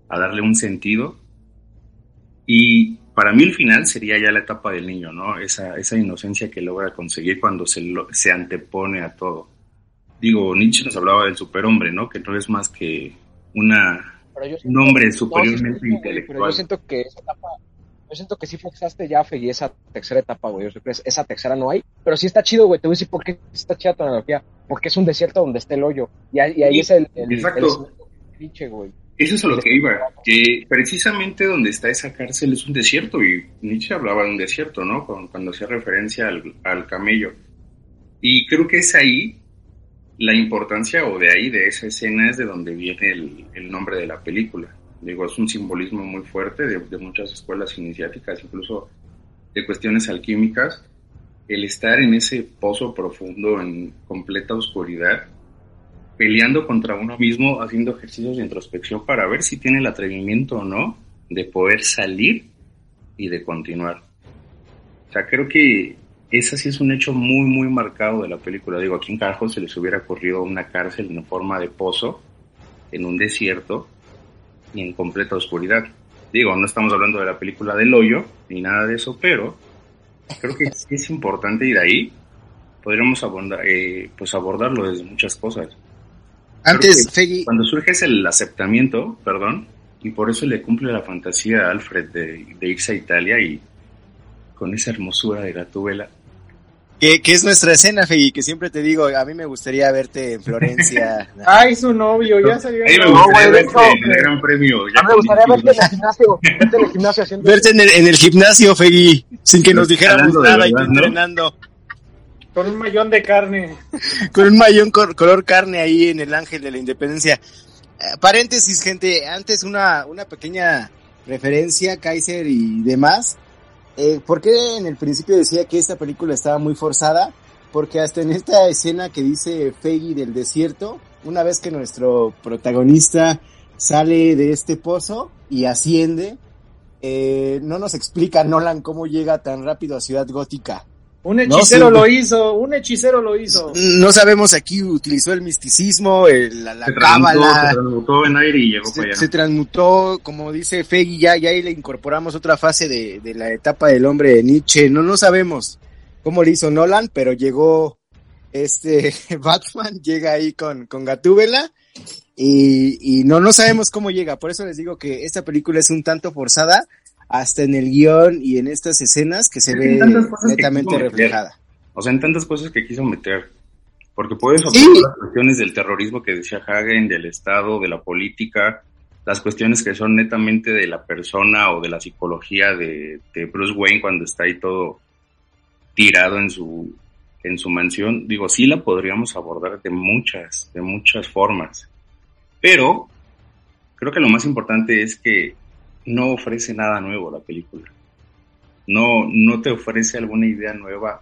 a darle un sentido. Y para mí el final sería ya la etapa del niño, ¿no? Esa, esa inocencia que logra conseguir cuando se, lo- se antepone a todo. Digo, Nietzsche nos hablaba del superhombre, ¿no? Que no es más que una un hombre No, sí, superiormente sí, güey, intelectual. Pero yo siento que esa etapa, yo siento que sí forzaste ya, Fegui, esa tercera etapa, güey. Esa tercera no hay, pero sí está chido, güey. Te voy a decir por qué está chida tu analogía. Porque es un desierto donde está el hoyo. Y ahí, y ahí Sí, es el, el, exacto. el güey. Eso es a lo que iba, que precisamente donde está esa cárcel es un desierto, y Nietzsche hablaba de un desierto, ¿no? Cuando, cuando hacía referencia al, al camello. Y creo que es ahí la importancia, o de ahí, de esa escena, es de donde viene el, el nombre de la película. Digo, es un simbolismo muy fuerte de, de muchas escuelas iniciáticas, incluso de cuestiones alquímicas. El estar en ese pozo profundo, en completa oscuridad, peleando contra uno mismo, haciendo ejercicios de introspección para ver si tiene el atrevimiento o no de poder salir y de continuar. O sea, creo que ese sí es un hecho muy, muy marcado de la película. Digo, aquí en carajo se les hubiera ocurrido una cárcel en forma de pozo, en un desierto y en completa oscuridad. Digo, no estamos hablando de la película del hoyo ni nada de eso, pero creo que sí es importante de ahí podríamos abordar, eh, pues abordarlo desde muchas cosas. Antes, Feggy, Cuando surge es el aceptamiento, perdón, y por eso le cumple la fantasía a Alfred de, de irse a Italia y con esa hermosura de Gatúbela. Que, que es nuestra escena, Feggy, que siempre te digo, a mí me gustaría verte en Florencia. *laughs* Ay, su novio, ya salió. Ahí me gustaría verte en el Gran Premio. A mí me gustaría verte en el gimnasio, verte en el gimnasio haciendo *laughs* verte en el, en el gimnasio, Feggy, sin que nos dijéramos nada y verdad, ¿no? entrenando. Con un mayón de carne. *laughs* con un mayón cor- color carne ahí en el Ángel de la Independencia. Eh, paréntesis, gente, antes una, una pequeña referencia, Kaiser y demás. Eh, ¿Por qué en el principio decía que esta película estaba muy forzada? Porque hasta en esta escena que dice Feggy del desierto, una vez que nuestro protagonista sale de este pozo y asciende, eh, no nos explica Nolan cómo llega tan rápido a Ciudad Gótica. Un No, hechicero sí. lo hizo, un hechicero lo hizo. No sabemos aquí utilizó el misticismo, el- la, la Se transmutó, se cábala, transmutó en aire y llegó para se, allá. se transmutó, como dice Feggy, ya, ya ahí le incorporamos otra fase de, de la etapa del hombre de Nietzsche. No, no sabemos cómo le hizo Nolan, pero llegó este *laughs* Batman, llega ahí con, con Gatúbela y, y no, no sabemos cómo llega. Por eso les digo que esta película es un tanto forzada, hasta en el guion y en estas escenas que se que ve netamente reflejada. O sea, en tantas cosas que quiso meter. Porque puedes Sí. observar las cuestiones del terrorismo que decía Hagen, del Estado, de la política, las cuestiones que son netamente de la persona o de la psicología de, de Bruce Wayne cuando está ahí todo tirado en su, en su mansión. Digo, sí la podríamos abordar de muchas, de muchas formas. Pero creo que lo más importante es que no ofrece nada nuevo la película. No, no te ofrece alguna idea nueva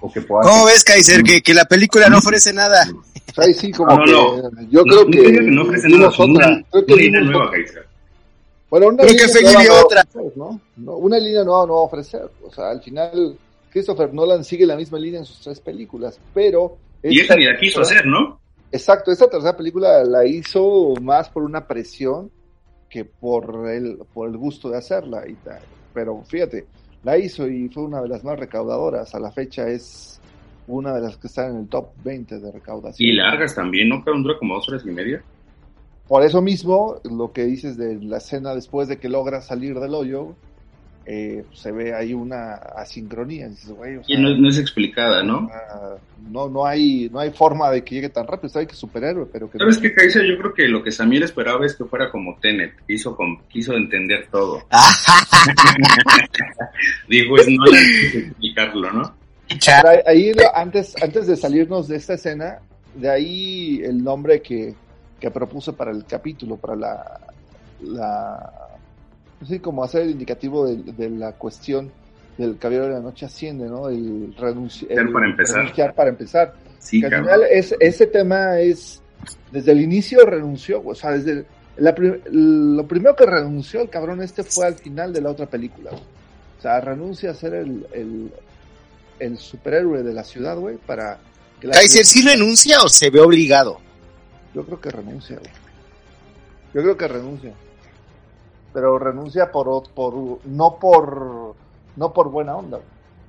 o que pueda ¿Cómo ves, Kaiser? Que, que la película no ofrece nada. Ahí sí, como No, que no. yo creo no, que, no digo que no ofrece nada, otra. una, Creo que una idea vimos nueva, otra. Kaiser. Bueno, una Creo que línea nueva no va a otra. ofrecer, ¿no? No, Una línea nueva no va a ofrecer. O sea, al final, Christopher Nolan sigue la misma línea en sus tres películas, pero... Y esta esa ni la quiso hacer, ¿no? Exacto, esta tercera película la hizo más por una presión que por el, por el gusto de hacerla y tal. Pero fíjate, la hizo y fue una de las más recaudadoras. A la fecha es una de las que están en el top 20 de recaudación. Y largas también, ¿no? Cada dura como dos horas y media. por eso mismo, lo que dices de la escena después de que logra salir del hoyo, eh, se ve ahí una asincronía. Dices, güey, o Y no, no es explicada, ¿no? ah, no, no, hay, no hay forma de que llegue tan rápido. Sabe que es superhéroe, pero que ¿Sabes qué, Kaiser? Yo creo que lo que Samir esperaba es que fuera como Tenet, que hizo, con- quiso entender todo. *laughs* Dijo, es no explicarlo, ¿no? Pero ahí- antes, antes de salirnos de esta escena, de ahí el nombre que, que propuse para el capítulo, para la, la sí, como hacer el indicativo de, de la cuestión del caballero de la noche asciende, ¿no? El, renunci- el para empezar. renunciar para empezar. Sí, Que al final es, ese tema es, desde el inicio renunció, o sea, desde el- la prim- lo primero que renunció el cabrón este fue al final de la otra película, güey. O sea, renuncia a ser el, el, el superhéroe de la ciudad, güey, para que la Kaiser, ciudad- ¿sí renuncia o se ve obligado? Yo creo que renuncia, güey. Yo creo que renuncia. Pero renuncia por, por no por no por buena onda,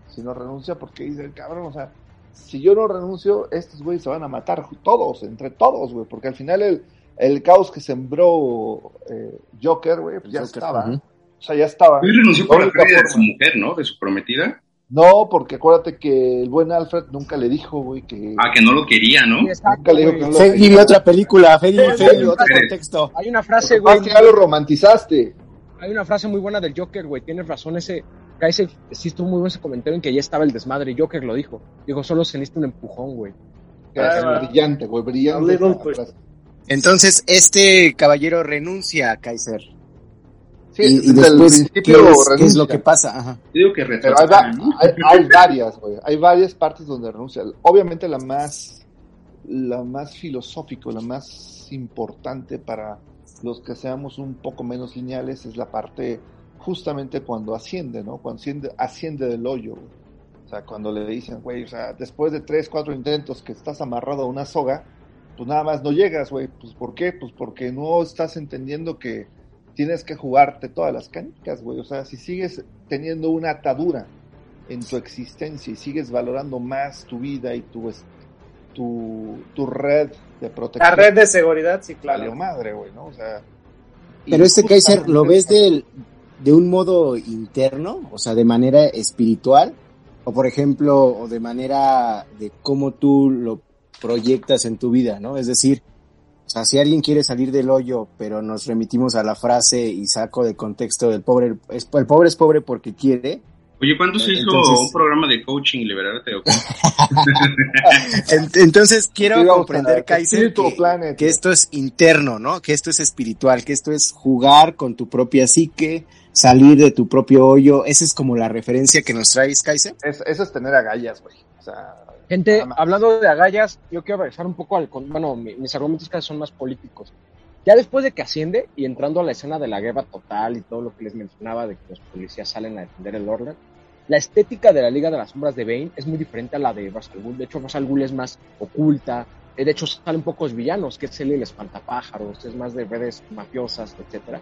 sino renuncia porque dice el cabrón, o sea, si yo no renuncio, estos güeyes se van a matar todos, entre todos, güey, porque al final el, el caos que sembró eh, Joker, güey, pues ya Joker, estaba. O sea, ya estaba. Él renunció por La pérdida de su mujer, ¿no? De su prometida. No, porque acuérdate que el buen Alfred nunca le dijo, güey, que Ah, que no lo quería, ¿no? Exacto, nunca le dijo que no lo quería. otra película, sí, otro contexto. Hay una frase, güey. que ya lo romantizaste. Hay una frase muy buena del Joker, güey. Tienes razón, ese. Kaiser sí estuvo muy bueno ese comentario en que ya estaba el desmadre. Joker lo dijo. Dijo, solo se necesita un empujón, güey. Ah, brillante, güey, brillante. a little frase. Entonces, este caballero renuncia, Kaiser. Sí, y, y desde el después, ¿qué principio es, qué es renuncia. lo que pasa? Ajá. Yo digo que Pero hay, va- retrocede, ¿no? hay, hay varias, güey. Hay varias partes donde renuncia. Obviamente la más, la más filosófico, la más importante para los que seamos un poco menos lineales es la parte justamente cuando asciende, ¿no? Cuando asciende, asciende del hoyo, güey. O sea, cuando le dicen, güey, o sea, después de tres, cuatro intentos que estás amarrado a una soga, pues nada más no llegas, güey. Pues ¿por qué? Pues porque no estás entendiendo que tienes que jugarte todas las canicas, güey. O sea, si sigues teniendo una atadura en tu existencia y sigues valorando más tu vida y tu, tu, tu red de protección. La red de seguridad, sí, Valió claro. madre, güey, ¿no? O sea. Pero este Kaiser, ¿lo ves del, de un modo interno? O sea, de manera espiritual. O por ejemplo, o de manera de cómo tú lo proyectas en tu vida, ¿no? Es decir, o sea, si alguien quiere salir del hoyo, pero nos remitimos a la frase y saco de contexto del pobre, es- el pobre es pobre porque quiere. Oye, ¿cuándo se hizo Entonces- un programa de coaching liberarte o qué? *laughs* Ent- Entonces quiero comprender, Kaiser, que, esto es interno, ¿no? Que esto es espiritual, que esto es jugar con tu propia psique, salir de tu propio hoyo. Esa es como la referencia que nos traes, Kaiser. Es, eso es tener agallas, güey. O sea. Gente, hablando de agallas, yo quiero regresar un poco al. Bueno, mi- mis argumentos casi son más políticos. Ya después de que asciende y entrando a la escena de la guerra total y todo lo que les mencionaba de que los policías salen a defender el orden, la estética de la Liga de las Sombras de Bane es muy diferente a la de Ra's al Ghul. De hecho, Ra's al Ghul es más oculta. Eh, De hecho, salen pocos villanos, que es él el espantapájaros, es más de redes mafiosas, etcétera.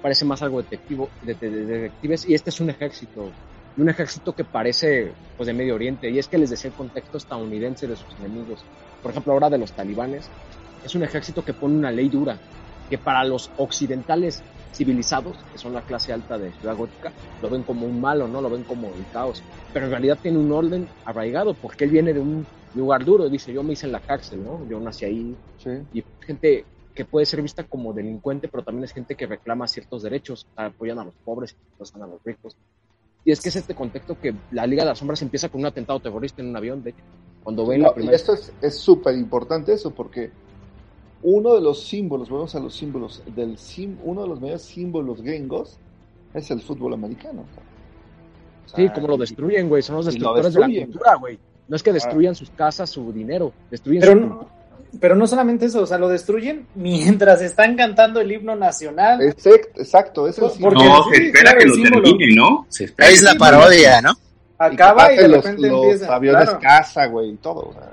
Parece más algo detectivo, de, de- de detectives, y este es un ejército un ejército que parece pues de Medio Oriente. Y es que les decía el contexto estadounidense de sus enemigos. Por ejemplo ahora de los talibanes es un ejército que pone una ley dura que para los occidentales civilizados que son la clase alta de Ciudad Gótica lo ven como un malo no lo ven como el caos. Pero en realidad tiene un orden arraigado porque él viene de un lugar duro. Dice yo me hice en la cárcel no yo nací ahí Sí. y gente que puede ser vista como delincuente, pero también es gente que reclama ciertos derechos, apoyan a los pobres, apoyan a los ricos. Y es que es este contexto que la Liga de las Sombras empieza con un atentado terrorista en un avión, de hecho, cuando ven No, la y primera... esto es es súper importante eso, porque uno de los símbolos, volvemos a los símbolos, del sim, uno de los mayores símbolos gringos es el fútbol americano. O sea, Sí, como lo destruyen, güey, son los lo destructores de la destruyen. cultura, güey. No es que destruyan sus casas, su dinero, destruyen Pero su no, pero no solamente eso, o sea, lo destruyen mientras están cantando el himno nacional. Exacto, exacto, es el Por- símbolo. porque No, sí, se espera claro, que lo símbolo. termine, ¿no? Se espera Es la parodia, ¿no? Acaba y de aparte repente los, empieza. los aviones claro. caza, güey, y todo. o sea.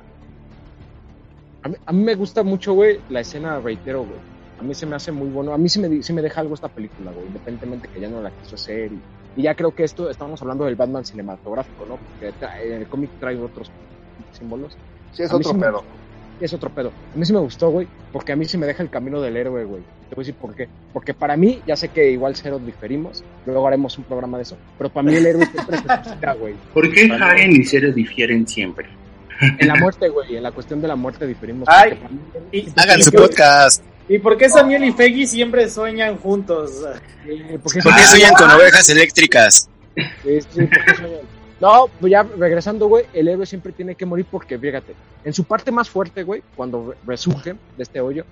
A mí, a mí me gusta mucho, güey, la escena, reitero, güey. A mí se me hace muy bueno. A mí sí me, sí me deja algo esta película, güey. Independientemente que ya no la quiso hacer. Y, y ya creo que esto, estamos hablando del Batman cinematográfico, ¿no? Porque tra- el cómic trae otros símbolos. Sí, es A otro sí me- pedo. Es otro pedo. A mí sí me gustó, güey, porque a mí sí me deja el camino del héroe, güey. Te voy a decir por qué. Porque para mí, ya sé que igual cero diferimos, luego haremos un programa de eso, pero para mí el héroe siempre se suscita, güey. ¿Por qué. Hagen y Zero difieren siempre? En la muerte, güey, en la cuestión de la muerte diferimos. Ay, mí- Y, Hagan su por- podcast. ¿Y por qué Samuel y Peggy siempre sueñan juntos? eh, porque ¿Por qué sueñan con ovejas eléctricas? Sí, sí, porque soy- No, pues ya regresando, güey, el héroe siempre tiene que morir porque, fíjate, en su parte más fuerte, güey, cuando re- resurge de este hoyo,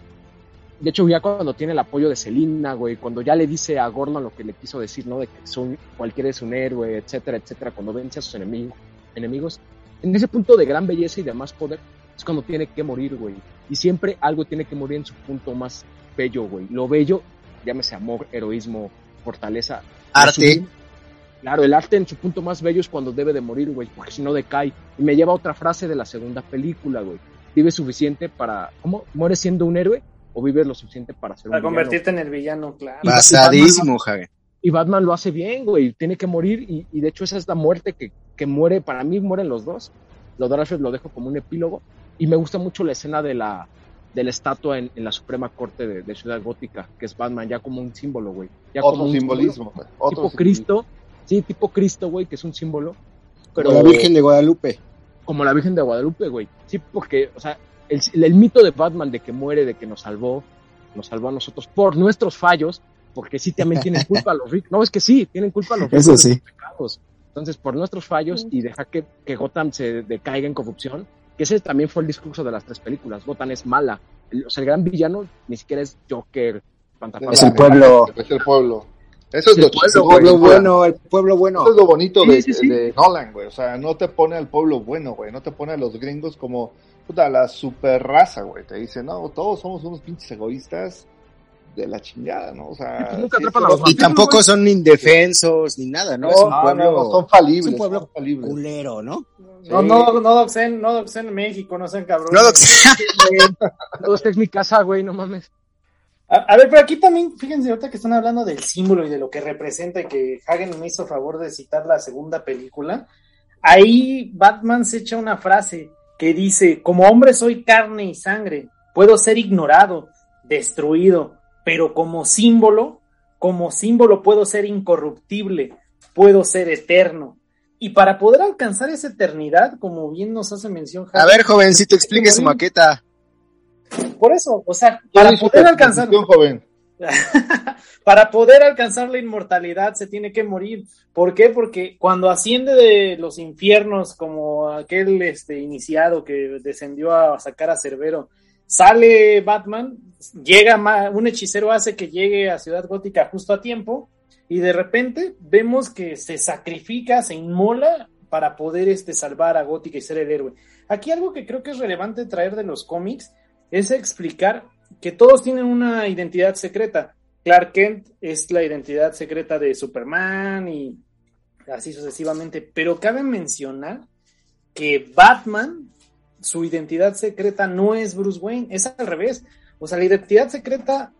de hecho ya cuando tiene el apoyo de Selina, güey, cuando ya le dice a Gordon lo que le quiso decir, ¿no? De que son, cualquiera es un héroe, etcétera, etcétera, cuando vence a sus enemigos, enemigos, en ese punto de gran belleza y de más poder, es cuando tiene que morir, güey. Y siempre algo tiene que morir en su punto más bello, güey. Lo bello, llámese amor, heroísmo, fortaleza. Arte. sublime. Claro, el arte en su punto más bello es cuando debe de morir, güey, porque si no decae. Y me lleva a otra frase de la segunda película, güey. Vive suficiente para... ¿Cómo? ¿Mueres siendo un héroe o vives lo suficiente para ser Para un villano? convertirte en el villano, claro. Basadísimo, Hagen. Y Batman lo hace bien, güey. Tiene que morir y, y de hecho esa es la muerte que, que muere. Para mí mueren los dos. Lo de Alfred lo dejo como un epílogo. Y me gusta mucho la escena de la, de la estatua en, en la Suprema Corte de, de Ciudad Gótica, que es Batman, ya como un símbolo, güey. Ya como Otro un simbolismo, güey. Otro tipo simbolismo. Cristo. Sí, tipo Cristo, güey, que es un símbolo. Pero Pero la Virgen de Guadalupe. como la Virgen de Guadalupe, güey. Sí, porque, o sea, el, el mito de Batman de que muere, de que nos salvó, nos salvó a nosotros por nuestros fallos, porque sí también tienen *laughs* culpa los ricos. No, es que sí, tienen culpa los ricos Eso de sí. sus pecados. Entonces, por nuestros fallos y dejar que, que Gotham se decaiga en corrupción, que ese también fue el discurso de las tres películas. Gotham es mala. El, o sea, el gran villano ni siquiera es Joker. Es el pueblo. Es el pueblo. Eso es lo pueblo, pueblo bueno, el pueblo bueno. Eso es lo bonito Sí, de, sí, sí. de Nolan, güey. O sea, no te pone al pueblo bueno, güey. No te pone a los gringos como puta, la super raza, güey. Te dice, no, todos somos unos pinches egoístas de la chingada, ¿no? O sea, pues los Y tampoco son indefensos ni nada, ¿no? No, es un no, pueblo no, no, son falibles. es un pueblo son falibles. culero, ¿no? No, no, no doxen, no doxen México, no sean cabrones. No, Todo *laughs* esta es mi casa, güey, no mames. A, a ver, pero aquí también, fíjense, ahorita que están hablando del símbolo y de lo que representa y que Hagen me hizo favor de citar la segunda película, ahí Batman se echa una frase que dice, como hombre soy carne y sangre, puedo ser ignorado, destruido, pero como símbolo, como símbolo puedo ser incorruptible, puedo ser eterno. Y para poder alcanzar esa eternidad, como bien nos hace mención A ver, jovencito, explique su maqueta. Por eso, o sea, ¿Quién para poder alcanzar... joven? *laughs* Para poder alcanzar la inmortalidad se tiene que morir. ¿Por qué? Porque cuando asciende de los infiernos, como aquel este, iniciado que descendió a sacar a Cerbero, sale Batman, llega un hechicero hace que llegue a Ciudad Gótica justo a tiempo, y de repente vemos que se sacrifica, se inmola para poder este, salvar a Gótica y ser el héroe. Aquí algo que creo que es relevante traer de los cómics es explicar que todos tienen una identidad secreta. Clark Kent es la identidad secreta de Superman y así sucesivamente, pero cabe mencionar que Batman, su identidad secreta no es Bruce Wayne, es al revés. O sea, la identidad secreta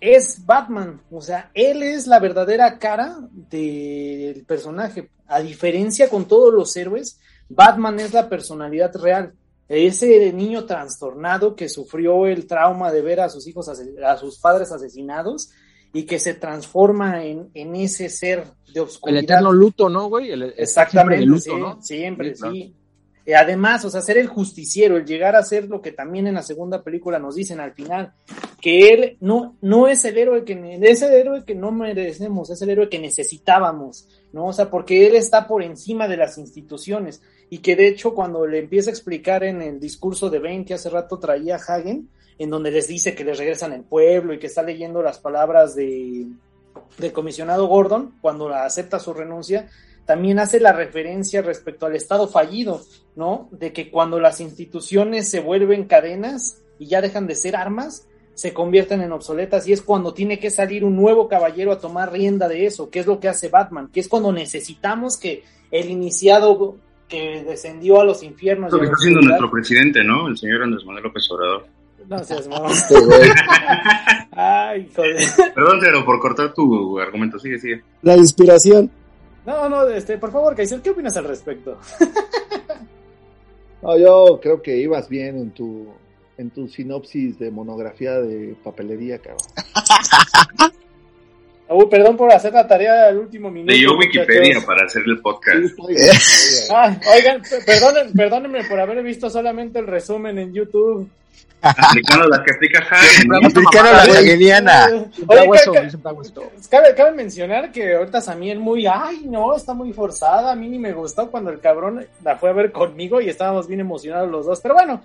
es Batman, o sea, él es la verdadera cara del personaje. A diferencia con todos los héroes, Batman es la personalidad real ese niño trastornado que sufrió el trauma de ver a sus hijos, a sus padres asesinados y que se transforma en, en ese ser de El oscuridad. eterno luto, ¿no, güey? El- el- Exactamente, siempre de luto, sí, ¿no? siempre, Sí, claro. sí. Y además, o sea, ser el justiciero, el llegar a ser lo que también en la segunda película nos dicen al final, que él no, no es el héroe que, es el héroe que no merecemos, es el héroe que necesitábamos, ¿no? O sea, porque él está por encima de las instituciones y que de hecho cuando le empieza a explicar en el discurso de Bane que hace rato traía Hagen, en donde les dice que les regresan el pueblo y que está leyendo las palabras de, del comisionado Gordon, cuando acepta su renuncia, también hace la referencia respecto al Estado fallido, ¿no? De que cuando las instituciones se vuelven cadenas y ya dejan de ser armas, se convierten en obsoletas y es cuando tiene que salir un nuevo caballero a tomar rienda de eso, que es lo que hace Batman, que es cuando necesitamos que el iniciado que descendió a los infiernos. Lo que está haciendo nuestro presidente, ¿no? El señor Andrés Manuel López Obrador. No seas mamón. Este güey. *laughs* Ay, joder. Perdón, Cero, por cortar tu argumento. Sigue, sigue. La inspiración. No, no, este, por favor, Kaiser, ¿qué opinas al respecto? *laughs* No, yo creo que ibas bien en tu, en tu sinopsis de monografía de papelería, cabrón. *laughs* Uy, perdón por hacer la tarea al último minuto. Leyó Wikipedia muchachos. para hacer el podcast. Ah, oigan, perdonen, perdónenme por haber visto solamente el resumen en YouTube. *laughs* Aplicando la que aplica Jaime. Aplicando la hegeliana. Siempre hago Oye, eso, ca- güey, siempre hago esto. Cabe, cabe mencionar que ahorita Samiel muy, ay no, está muy forzada, a mí ni me gustó cuando el cabrón la fue a ver conmigo y estábamos bien emocionados los dos, pero bueno,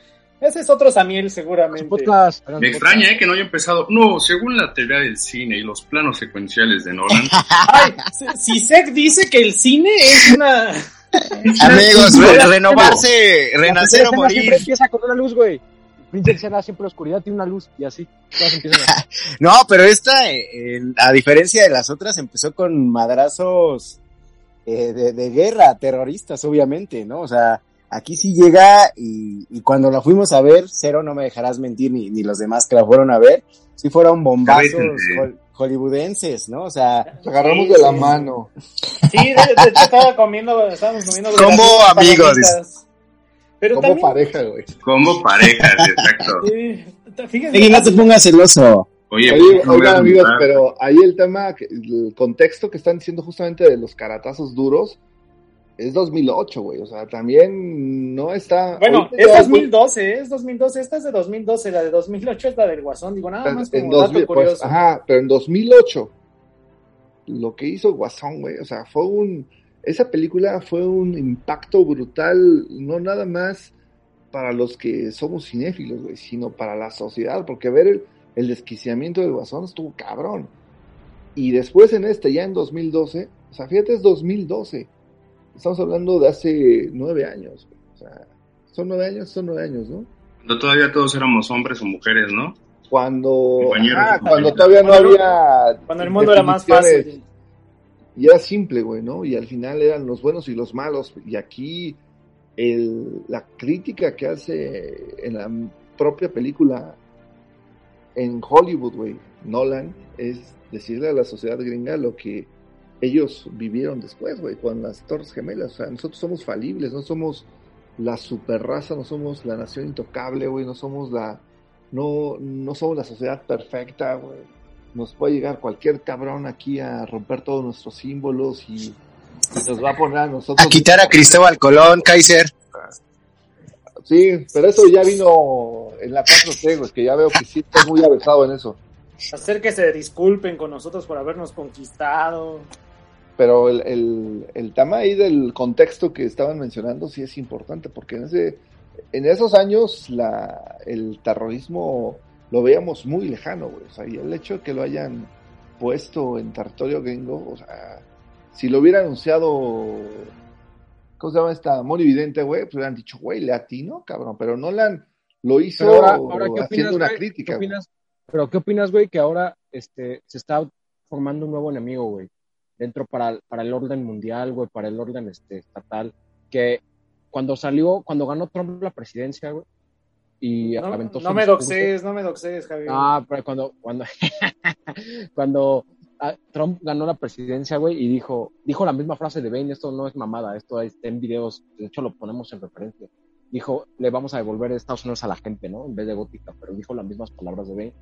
ese es otro Samiel seguramente. Podcast, Me extraña eh, que no haya empezado. No, según la teoría del cine y los planos secuenciales de Nolan, *laughs* Ay, si Sek dice que el cine es una... *laughs* Amigos, re- renovarse, renacer o escena siempre morir. empieza con una luz, güey. Escena siempre la oscuridad tiene una luz y así. Todas empiezan a... *laughs* No, pero esta, eh, en- a diferencia de las otras, empezó con madrazos eh, de, de guerra, terroristas, obviamente, ¿no? O sea, aquí sí llega y, y cuando la fuimos a ver, cero, no me dejarás mentir, ni, ni los demás que la fueron a ver, sí fueron bombazos hol- hollywoodenses, ¿no? O sea, Nos agarramos Sí, de la sí. mano. Sí, de, de hecho estaba comiendo, estábamos comiendo... Como palomitas. amigos, Pero Como también... pareja, güey. como parejas, exacto. *laughs* Sí, Ey, no te pongas celoso. Oye, Oye, ¿por qué no oigan, amigos, pero ahí el tema, el contexto que están diciendo justamente de los caratazos duros es 2008, güey. O sea, también no está. Bueno, es ya, 2012, ¿eh? es 2012, esta es de 2012, la de 2008 es la del Guasón, digo, nada más en como dato 2000, pues, curioso. ajá, pero en 2008, lo que hizo Guasón, güey, o sea, fue un, esa película fue un impacto brutal, no nada más para los que somos cinéfilos, güey, sino para la sociedad, porque ver el, el desquiciamiento del Guasón estuvo cabrón. Y después en este, ya en 2012, o sea, fíjate, es 2012, estamos hablando de hace nueve años, o sea, son nueve años, son nueve años, ¿no? Cuando todavía todos éramos hombres o mujeres, ¿no? cuando, y cuando todavía no Cuando- había Cuando el mundo era más fácil. y era simple, güey, ¿no? Y al final eran los buenos y los malos y aquí el, la crítica que hace en la propia película en Hollywood, güey, Nolan, es decirle a la sociedad gringa lo que ellos vivieron después, güey, con las Torres Gemelas. O sea, nosotros somos falibles, no somos la super raza, no somos la nación intocable, güey, no somos la, no, no somos la sociedad perfecta, güey. Nos puede llegar cualquier cabrón aquí a romper todos nuestros símbolos y, y nos va a poner a nosotros. A quitar a Cristóbal Colón, Kaiser. Sí, pero eso ya vino en la 4T, güey, que ya veo que sí estás muy avesado en eso. Hacer que se disculpen con nosotros por habernos conquistado. Pero el, el, el tema ahí del contexto que estaban mencionando sí es importante, porque en ese en esos años la, el terrorismo lo veíamos muy lejano, güey. O sea, y el hecho de que lo hayan puesto en territorio gringo, o sea, si lo hubiera anunciado, ¿cómo se llama esta? Monividente, güey, pues hubieran dicho, güey, le atino, cabrón, pero Nolan lo hizo Pero ahora, ahora ¿qué haciendo opinas, una güey? crítica. ¿Qué güey. opinas? Pero ¿qué opinas, güey, que ahora este, se está formando un nuevo enemigo, güey? Dentro para, para el orden mundial, güey, para el orden este, estatal. Que cuando salió, cuando ganó Trump la presidencia, güey, y No, aventó su no me doxees, no me doxees, Javier. Ah, pero cuando, cuando, *laughs* cuando ah, Trump ganó la presidencia, güey, y dijo, dijo la misma frase de Bane, esto no es mamada, esto está en videos, de hecho lo ponemos en referencia. Dijo, le vamos a devolver Estados Unidos a la gente, ¿no? En vez de gótica, pero dijo las mismas palabras de Bane.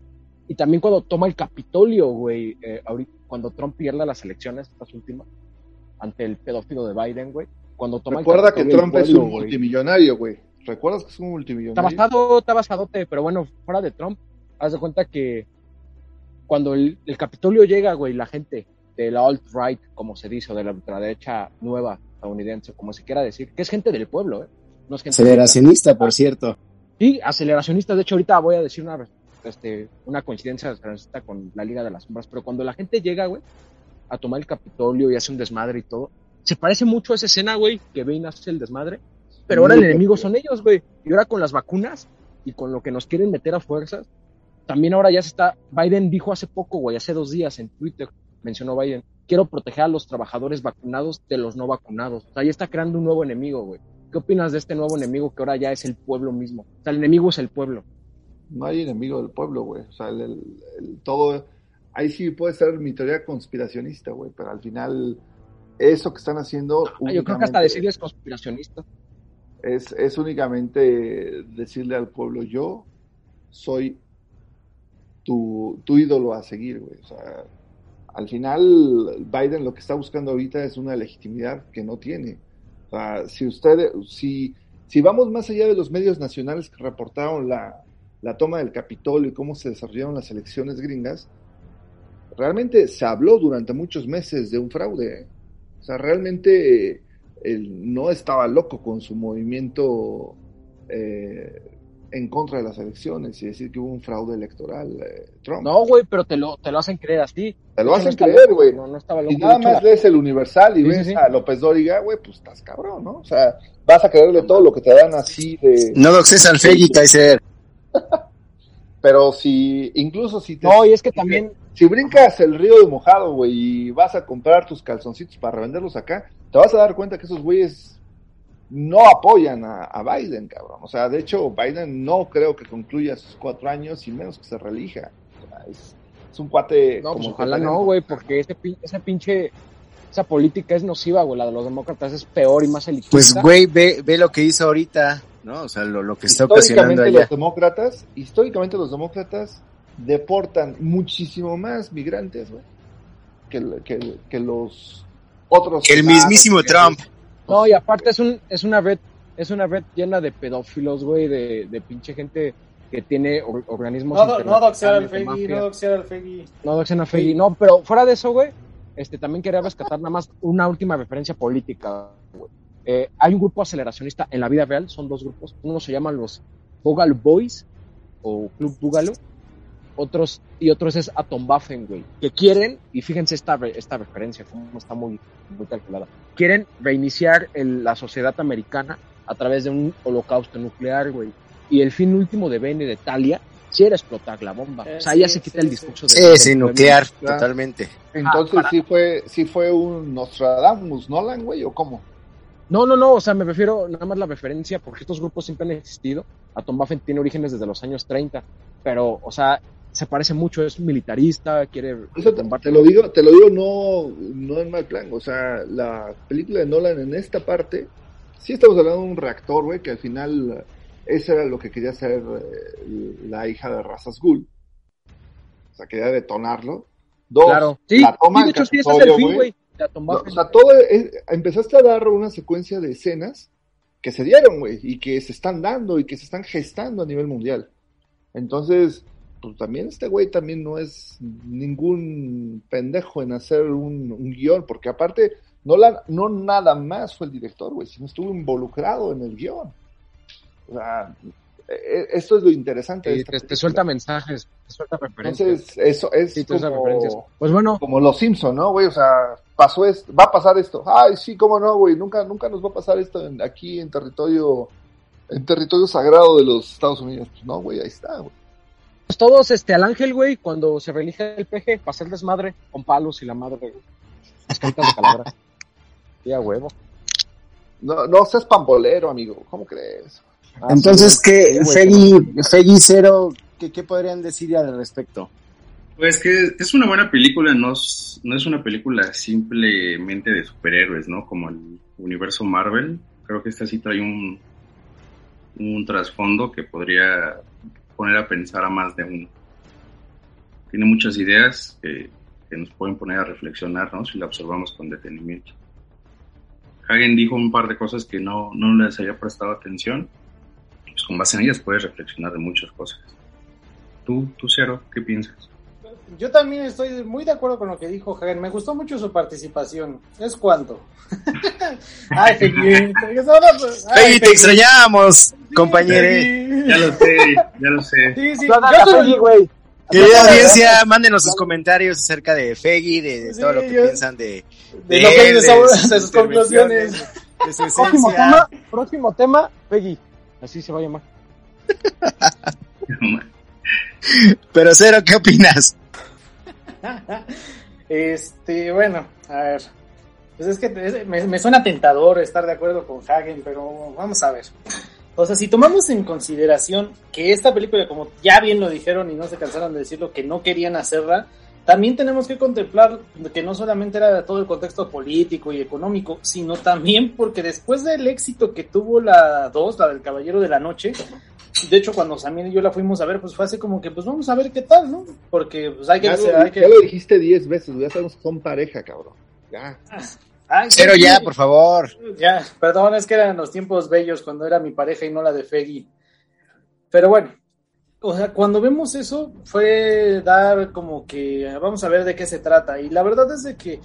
Y también cuando toma el Capitolio, güey, eh, ahorita, cuando Trump pierde las elecciones, estas últimas, ante el pedófilo de Biden, güey, cuando toma el Recuerda que Capitolio, Trump el es un güey, multimillonario, güey. ¿Recuerdas que es un Está multimillonario? basado, está basadote, pero bueno, fuera de Trump, haz de cuenta que cuando el, el Capitolio llega, güey, la gente de la alt-right, como se dice, o de la ultraderecha nueva estadounidense, como se quiera decir, que es gente del pueblo, ¿eh? No es gente Aceleracionista, por cierto. Sí, aceleracionista. De hecho, ahorita voy a decir una, este, una coincidencia con la Liga de las Sombras, pero cuando la gente llega, güey, a tomar el Capitolio y hace un desmadre y todo, se parece mucho a esa escena, güey, que Bane hace el desmadre, pero ahora el enemigo son ellos, güey. Y ahora con las vacunas y con lo que nos quieren meter a fuerzas, también ahora ya se está, Biden dijo hace poco, güey, hace dos días en Twitter, mencionó Biden, quiero proteger a los trabajadores vacunados de los no vacunados. O sea, ya está creando un nuevo enemigo, güey. ¿Qué opinas de este nuevo enemigo que ahora ya es el pueblo mismo? O sea, el enemigo es el pueblo. No hay enemigo del pueblo, güey. O sea, el, el- el- todo. Ahí sí puede ser mi teoría conspiracionista, güey. Pero al final, eso que están haciendo. Ah, yo creo que hasta decirles conspiracionista. Es, es únicamente decirle al pueblo: yo soy tu, tu ídolo a seguir, güey. O sea, al final Biden lo que está buscando ahorita es una legitimidad que no tiene. O sea, si usted, si, si vamos más allá de los medios nacionales que reportaron la, la toma del Capitolio y cómo se desarrollaron las elecciones gringas, realmente se habló durante muchos meses de un fraude. ¿eh? O sea, realmente él no estaba loco con su movimiento eh, en contra de las elecciones y decir que hubo un fraude electoral, eh, Trump. No, güey, pero te lo, te lo hacen creer así. Te lo No hacen creer, güey. No, no estaba loco. Y nada más lees el Universal y Sí, ves sí, sí. a López Dóriga, güey, pues estás cabrón, ¿no? O sea, vas a creerle todo lo que te dan así de... No doxes al Feggy, Kaiser. *laughs* Pero si, incluso si te... No, y es que también, Si brincas el río de mojado, güey, y vas a comprar tus calzoncitos para revenderlos acá, te vas a dar cuenta que esos güeyes no apoyan a, a Biden, cabrón. O sea, de hecho, Biden no creo que concluya sus cuatro años y menos que se relija. O sea, es, es un cuate... no, pues como ojalá que no, güey, porque ese, esa pinche, esa política es nociva, güey. La de los demócratas es peor y más elitista. Pues, güey, ve, ve lo que hizo ahorita, ¿no? O sea, lo, lo que está ocasionando históricamente allá. los demócratas, históricamente los demócratas deportan muchísimo más migrantes, güey, que, que, que los otros. El mismísimo. Trump. No, y aparte es un, es una red, es una red llena de pedófilos, güey, de, de pinche gente que tiene or- organismos. No, no doxear al Fegui, no doxear al Fegui. No doxen a Fegui. No, pero fuera de eso, güey, este, también quería rescatar nada más una última referencia política, güey. Eh, hay un grupo aceleracionista en la vida real, son dos grupos. Uno se llaman los Boogaloo Boys o Club Boogaloo. Otros, y otros es Atomwaffen, güey. Que quieren, y fíjense esta, re- esta referencia, como está muy, muy calculada. Quieren reiniciar el- la sociedad americana a través de un holocausto nuclear, güey. Y el fin último de Bene de Talia sí era explotar la bomba. Eh, o sea, sí, ya se sí, quita el sí. discurso de... Sí, del sí, nuclear, totalmente. Entonces Ah, para- sí fue, sí fue un Nostradamus Nolan, güey, o cómo? No, no, no, o sea, me refiero nada más la referencia, porque estos grupos siempre han existido. Atomwaffen tiene orígenes desde los años 30, pero, o sea, se parece mucho, es militarista, quiere... Eso te, te lo digo, te lo digo no, no en mal plan. O sea, la película de Nolan en esta parte, sí estamos hablando de un reactor, güey, que al final eh, eso era lo que quería hacer eh, la hija de Razas Ghul. O sea, quería detonarlo. Dos, Claro, sí, la toma sí, de hecho sí, ese es el fin, güey. O sea, todo empezaste a dar una secuencia de escenas que se dieron, güey, y que se están dando y que se están gestando a nivel mundial. Entonces, pues también este güey también no es ningún pendejo en hacer un, un guion, porque aparte, no, la, no nada más fue el director, güey, sino estuvo involucrado en el guion. O sea, esto es lo interesante. de Sí, esta te, suelta mensajes, te suelta referencias. Entonces, eso es sí, como- referencias. Pues bueno, como los Simpson, ¿no, güey? O sea, pasó esto, va a pasar esto. Ay, sí, cómo no, güey. Nunca, nunca nos va a pasar esto en- aquí en territorio, en territorio sagrado de los Estados Unidos. Pues no, güey, ahí está, güey. pues todos, este, al ángel, güey, cuando se reelige el peje, hacer desmadre, con palos y la madre, güey. Las caritas de calavera. *laughs* Sí, a huevo. No, no seas pambolero, amigo. ¿Cómo crees? Ah, Entonces, ¿qué, Feggy, Feggy Cero, ¿qué, qué podrían decir al respecto? Pues que es una buena película, no es, no es una película simplemente de superhéroes, ¿no? Como el universo Marvel. Creo que esta sí trae un, un trasfondo que podría poner a pensar a más de uno. Tiene muchas ideas que, que nos pueden poner a reflexionar, ¿no? Si la observamos con detenimiento. Hagen dijo un par de cosas que no, no les había prestado atención. Pues con base en ellas puedes reflexionar de muchas cosas. Tú, tú Cero, ¿qué piensas? Yo también estoy muy de acuerdo con lo que dijo Hagen. Me gustó mucho su participación. ¿Es cuánto? *laughs* Ay, *laughs* Fegui. Feggy, te extrañamos, compañere. Ya lo sé, ya lo sé. Sí, sí. Yo güey. Querida audiencia, mándenos sus comentarios acerca de Feggy, de, de Sí, todo lo que yo- piensan de, de él, de su- sus de sus conclusiones. de su Próximo tema, próximo tema, Peggy. Así se va a llamar. Pero Cero, ¿qué opinas? Este, bueno, a ver. Pues es que es- me, me suena tentador estar de acuerdo con Hagen, pero vamos a ver. O sea, si tomamos en consideración que esta película, como ya bien lo dijeron y no se cansaron de decirlo, que no querían hacerla, también tenemos que contemplar que no solamente era todo el contexto político y económico, sino también porque después del éxito que tuvo la 2, la del Caballero de la Noche, de hecho, cuando Samir y yo la fuimos a ver, pues fue así como que, pues vamos a ver qué tal, ¿no? Porque pues hay que... Ya, hacer- lo, hay que- ya lo dijiste 10 veces, ya sabemos que son pareja, cabrón. Ya. Ay, Pero sí, ya, por favor. Ya, perdón, es que eran los tiempos bellos cuando era mi pareja y no la de Feggy. Pero bueno, o sea, cuando vemos eso fue dar como que vamos a ver de qué se trata. Y la verdad es de que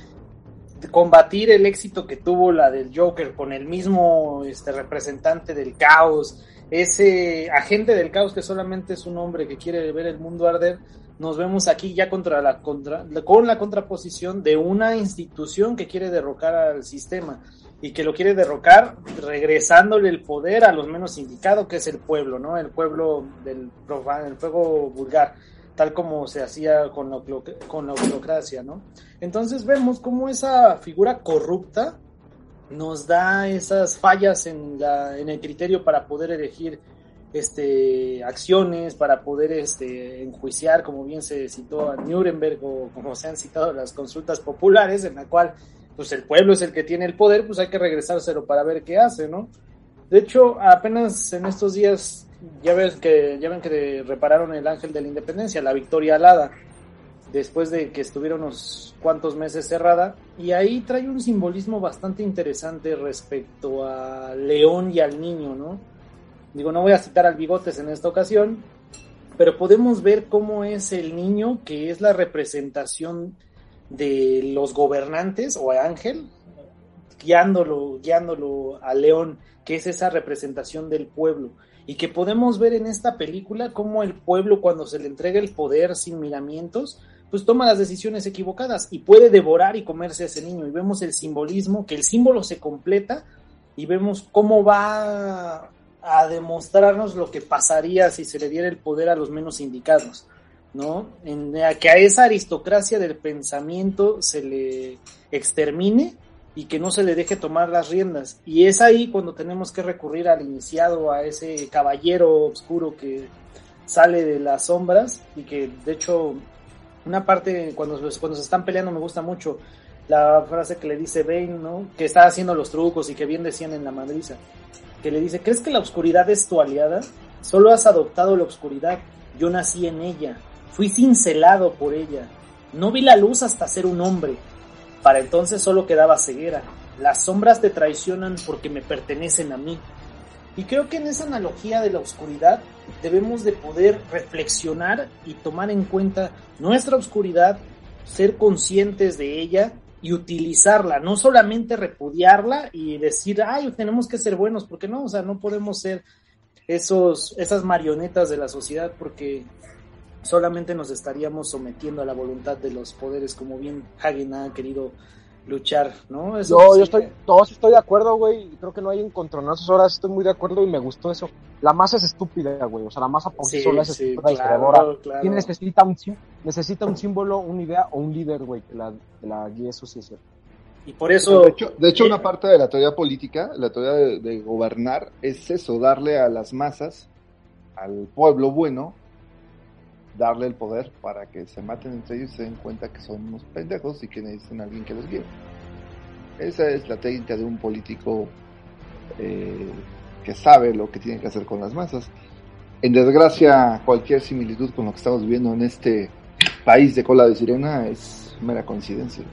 combatir el éxito que tuvo la del Joker con el mismo este representante del caos, ese agente del caos que solamente es un hombre que quiere ver el mundo arder, nos vemos aquí ya contra la contra, con la contraposición de una institución que quiere derrocar al sistema y que lo quiere derrocar regresándole el poder a los menos indicados, que es el pueblo, ¿no? El pueblo del el fuego vulgar, tal como se hacía con la, con la autocracia, ¿no? Entonces vemos cómo esa figura corrupta nos da esas fallas en, la, en el criterio para poder elegir este, acciones, para poder este, enjuiciar, como bien se citó a Nuremberg o como se han citado las consultas populares, en la cual pues el pueblo es el que tiene el poder, pues hay que regresárselo para ver qué hace, ¿no? De hecho, apenas en estos días ya ves que ya ven que repararon el ángel de la independencia, la Victoria Alada, después de que estuviera unos cuantos meses cerrada, y ahí trae un simbolismo bastante interesante respecto a León y al niño, ¿no? Digo, no voy a citar al Bigotes en esta ocasión, pero podemos ver cómo es el niño que es la representación de los gobernantes o a Ángel, guiándolo, guiándolo a León, que es esa representación del pueblo. Y que podemos ver en esta película cómo el pueblo, cuando se le entrega el poder sin miramientos, pues toma las decisiones equivocadas y puede devorar y comerse a ese niño. Y vemos el simbolismo, que el símbolo se completa y vemos cómo va a demostrarnos lo que pasaría si se le diera el poder a los menos indicados. ¿No? En, que a esa aristocracia del pensamiento se le extermine y que no se le deje tomar las riendas. Y es ahí cuando tenemos que recurrir al iniciado, a ese caballero oscuro que sale de las sombras y que de hecho una parte cuando, cuando se están peleando me gusta mucho la frase que le dice Bane, ¿no? Que está haciendo los trucos y que bien decían en la madriza. Que le dice, ¿crees que la oscuridad es tu aliada? Solo has adoptado la oscuridad. Yo nací en ella. Fui cincelado por ella. No vi la luz hasta ser un hombre. Para entonces solo quedaba ceguera. Las sombras te traicionan porque me pertenecen a mí. Y creo que en esa analogía de la oscuridad debemos de poder reflexionar y tomar en cuenta nuestra oscuridad, ser conscientes de ella y utilizarla, no solamente repudiarla y decir, ay, tenemos que ser buenos, porque no, o sea, no podemos ser esos, esas marionetas de la sociedad porque solamente nos estaríamos sometiendo a la voluntad de los poderes, como bien Hagen ha querido luchar, ¿no? Eso Yo, sí yo estoy, todos estoy de acuerdo, güey. Creo que no hay encontronazos. Ahora estoy muy de acuerdo y me gustó eso. La masa es estúpida, güey. O sea, la masa por sí sola es sí, estúpida y claro, creadora. claro. Y necesita un, necesita un símbolo, una idea o un líder, güey, que la, que la guíe, eso sí es cierto. Y por eso... De hecho, de hecho, eh, una parte de la teoría política, la teoría de, de gobernar, es eso, darle a las masas, al pueblo bueno, darle el poder para que se maten entre ellos y se den cuenta que son unos pendejos y que necesitan a alguien que los guíe. Esa es la técnica de un político eh, que sabe lo que tiene que hacer con las masas. En desgracia, cualquier similitud con lo que estamos viviendo en este país de cola de sirena es mera coincidencia.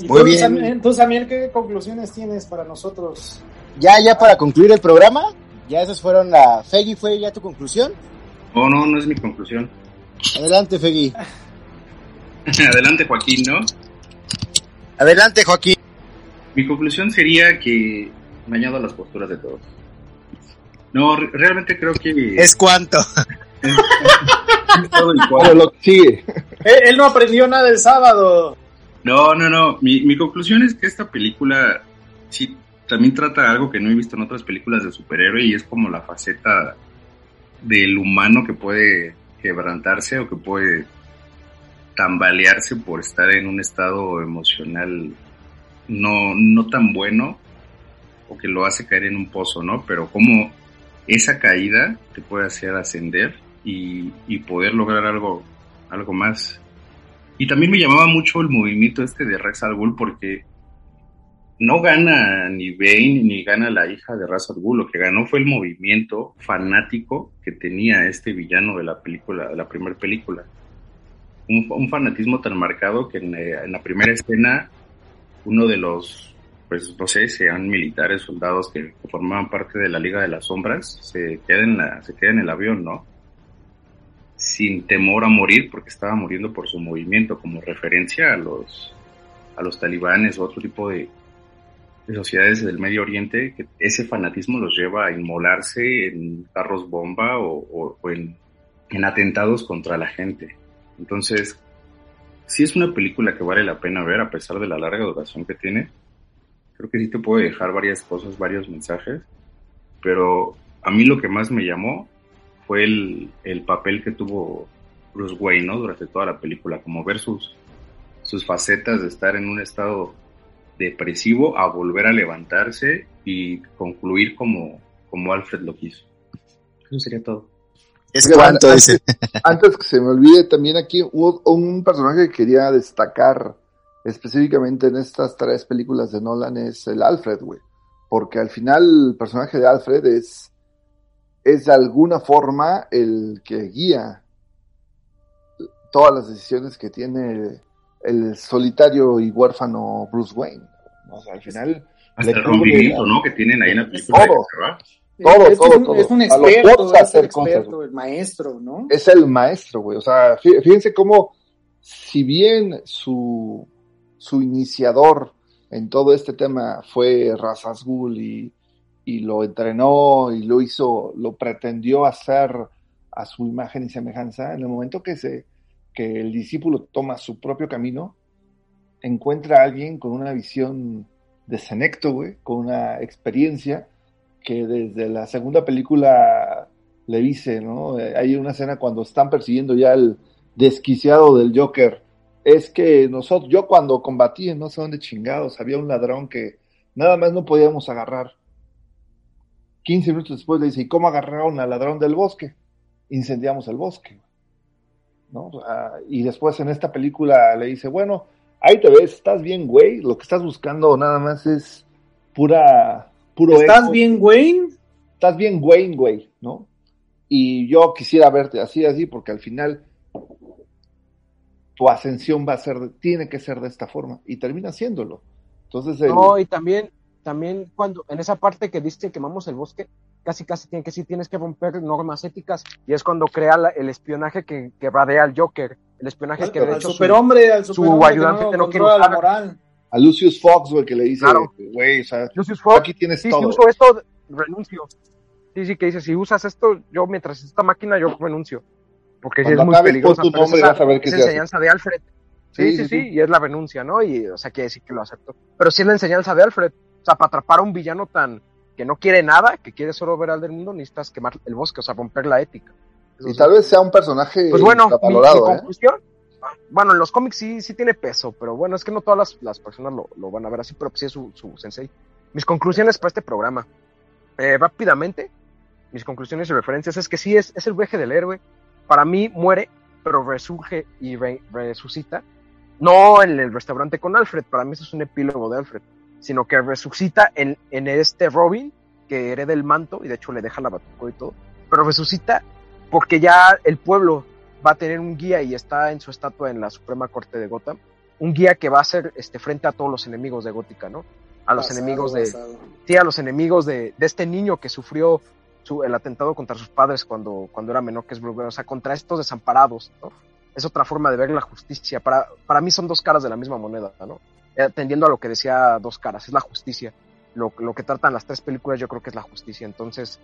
y Muy tú, bien. Sam- tú, Samuel, ¿qué conclusiones tienes para nosotros? Ya, ya para concluir el programa, ya esas fueron la... Feggy, ¿fue ya tu conclusión? Oh, no, no es mi conclusión. Adelante, Feggy. *laughs* Adelante, Joaquín, ¿no? Adelante, Joaquín. Mi conclusión sería que me añado a las posturas de todos. No, re- realmente creo que Es cuánto. todo igual. Pero lo que sigue. Él, él no aprendió nada el sábado. No, no, no. Mi, mi conclusión es que esta película sí también trata algo que no he visto en otras películas de superhéroe y es como la faceta del humano que puede quebrantarse o que puede tambalearse por estar en un estado emocional no, no tan bueno o que lo hace caer en un pozo, ¿no? Pero como esa caída te puede hacer ascender y, y poder lograr algo, algo más. Y también me llamaba mucho el movimiento este de Rex al Ghul porque no gana ni Bane ni gana la hija de Ra's al lo que ganó fue el movimiento fanático que tenía este villano de la película, de la primera película. Un, fanatismo tan marcado que eh, en, la primera escena uno de los, pues no sé, sean militares, soldados que, formaban parte de la Liga de las Sombras, se queda en la, se queda en el avión, ¿no? Sin temor a morir, porque estaba muriendo por su movimiento, como referencia a los, a los talibanes o otro tipo de sociedades del Medio Oriente, que ese fanatismo los lleva a inmolarse en carros bomba o, en, atentados contra la gente. Entonces, sí es una película que vale la pena ver a pesar de la larga duración que tiene. Creo que sí te puede dejar varias cosas, varios mensajes, pero a mí lo que más me llamó fue el, el papel que tuvo Bruce Wayne, ¿no? Durante toda la película, como ver sus, sus facetas de estar en un estado depresivo a volver a levantarse y concluir como, como Alfred lo quiso. Eso sería todo. Es cuanto antes, antes que se me olvide, también aquí hubo un personaje que quería destacar específicamente en estas tres películas de Nolan es el Alfred, güey. Porque al final el personaje de Alfred es, es de alguna forma el que guía todas las decisiones que tiene el solitario y huérfano Bruce Wayne. O sea, al final... Hasta el rompimiento, ¿no? Que tienen ahí en la película. Todo. Todo, es todo, un, todo. Es un experto, es el experto, el maestro, ¿no? Es el maestro, güey. O sea, fíjense cómo, si bien su, su iniciador en todo este tema fue Razazgul y, y lo entrenó y lo hizo, lo pretendió hacer a su imagen y semejanza, en el momento que se que el discípulo toma su propio camino, encuentra a alguien con una visión de senecto, güey, con una experiencia que desde la segunda película le dice, ¿no? Hay una escena cuando están persiguiendo ya el desquiciado del Joker. Es que nosotros, yo cuando combatí en no sé dónde chingados, había un ladrón que nada más no podíamos agarrar. 15 minutos después le dice, ¿y cómo agarraron al ladrón del bosque? Incendiamos el bosque. ¿No? y después en esta película le dice, bueno, ahí te ves, estás bien, güey, lo que estás buscando nada más es pura, puro ¿Estás bien, Wayne? Estás bien, Wayne, güey, ¿no? Y yo quisiera verte así, así, porque al final tu ascensión va a ser, tiene que ser de esta forma, y termina haciéndolo. Entonces, No, y también, también cuando, en esa parte que que quemamos el bosque, casi casi tiene que sí tienes que romper normas éticas y es cuando crea el espionaje que, que radea al Joker, el espionaje que de hecho superhombre, al su ayudante que no, quiere la moral. A Lucius Fox, güey, que le dice, güey, o sea, Lucius Fox, aquí tienes sí, todo. Si uso esto, renuncio. Sí, sí, que dice, si usas esto, yo mientras esta máquina, yo renuncio. Porque si es muy peligroso. Tu nombre, vas a ver es enseñanza de Alfred. Sí sí, sí y es la renuncia, ¿no? Y, o sea, quiere decir que lo acepto. Pero si es la enseñanza de Alfred. O sea, para atrapar a un villano tan, que no quiere nada, que quiere solo ver al del mundo, necesitas quemar el bosque, o sea, romper la ética. y tal vez sea un personaje pues bueno, mi, mi ¿eh? conclusión, bueno, en los cómics sí, sí tiene peso, pero bueno, es que no todas las, personas lo, van a ver así, pero sí es su, su sensei. Mis conclusiones para este programa. Eh, rápidamente, mis conclusiones y referencias es que sí es, es el viaje del héroe. Para mí muere, pero resurge y resucita. No en el restaurante con Alfred, para mí eso es un epílogo de Alfred sino que resucita en, en este Robin, que hereda el manto, y de hecho le deja la batuco y todo, pero resucita porque ya el pueblo va a tener un guía y está en su estatua en la Suprema Corte de Gotham, un guía que va a ser este, frente a todos los enemigos de Gótica, ¿no? A los enemigos de... Sí, a los enemigos de, de este niño que sufrió su, el atentado contra sus padres cuando, cuando era menor, que es Bruce o sea, contra estos desamparados, ¿no? Es otra forma de ver la justicia. Para, para mí son dos caras de la misma moneda, ¿no? Atendiendo a lo que decía Dos Caras, es la justicia. Lo, lo, que tratan las tres películas yo creo que es la justicia. Entonces,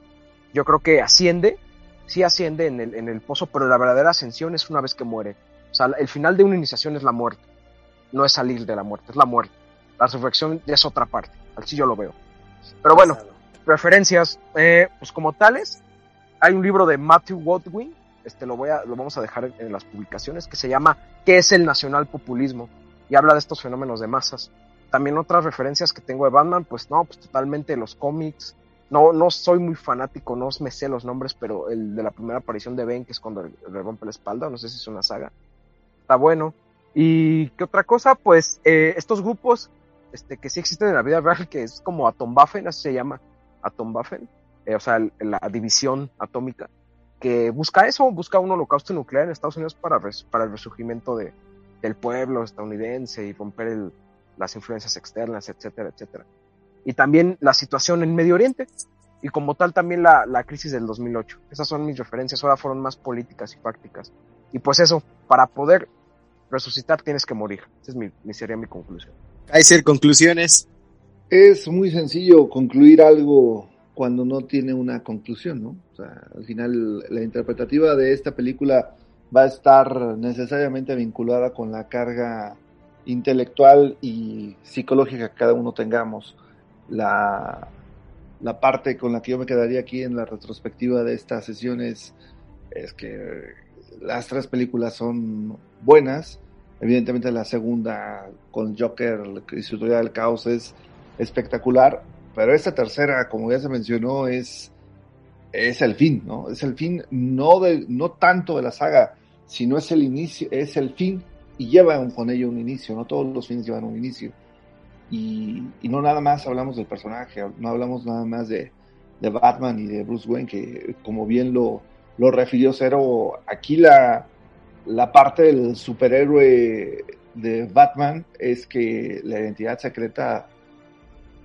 yo creo que asciende, sí asciende en el, en el pozo, pero la verdadera ascensión es una vez que muere. O sea, el final de una iniciación es la muerte. No es salir de la muerte, es la muerte. La resurrección es otra parte. Así yo lo veo. Pero bueno, preferencias, eh, pues como tales, hay un libro de Matthew Watwin, este lo voy a, lo vamos a dejar en, en las publicaciones, que se llama ¿Qué es el nacional populismo? Y habla de estos fenómenos de masas. También otras referencias que tengo de Batman, pues no, pues totalmente los cómics. No, no soy muy fanático, no me sé los nombres, pero el de la primera aparición de Ben, que es cuando le rompe la espalda, no sé si es una saga, está bueno. Y qué otra cosa, pues eh, estos grupos este, que sí existen en la vida real, que es como Atomwaffen, así se llama, Atomwaffen, eh, o sea, la división atómica, que busca eso, busca un holocausto nuclear en Estados Unidos para, para el resurgimiento de, del pueblo estadounidense y romper el, las influencias externas, etcétera, etcétera. Y también la situación en Medio Oriente, y como tal también la, la crisis del 2008. Esas son mis referencias, ahora fueron más políticas y prácticas. Y pues eso, para poder resucitar tienes que morir. Esa es mi, mi sería mi conclusión. Kaiser, conclusiones. Es muy sencillo concluir algo cuando no tiene una conclusión, ¿no? O sea, al final la interpretativa de esta película va a estar necesariamente vinculada con la carga intelectual y psicológica que cada uno tengamos. La, la parte con la que yo me quedaría aquí en la retrospectiva de esta sesión es, es que las tres películas son buenas. Evidentemente la segunda con Joker y su teoría del caos es espectacular, pero esta tercera, como ya se mencionó, es, es el fin, ¿no? Es el fin no, de, no tanto de la saga, sino es el inicio, es el fin y lleva con ello un inicio, no todos los fines llevan un inicio. Y, y no nada más hablamos del personaje, no hablamos nada más de, de Batman y de Bruce Wayne, que como bien lo, lo refirió Cero, aquí la, la parte del superhéroe de Batman es que la identidad secreta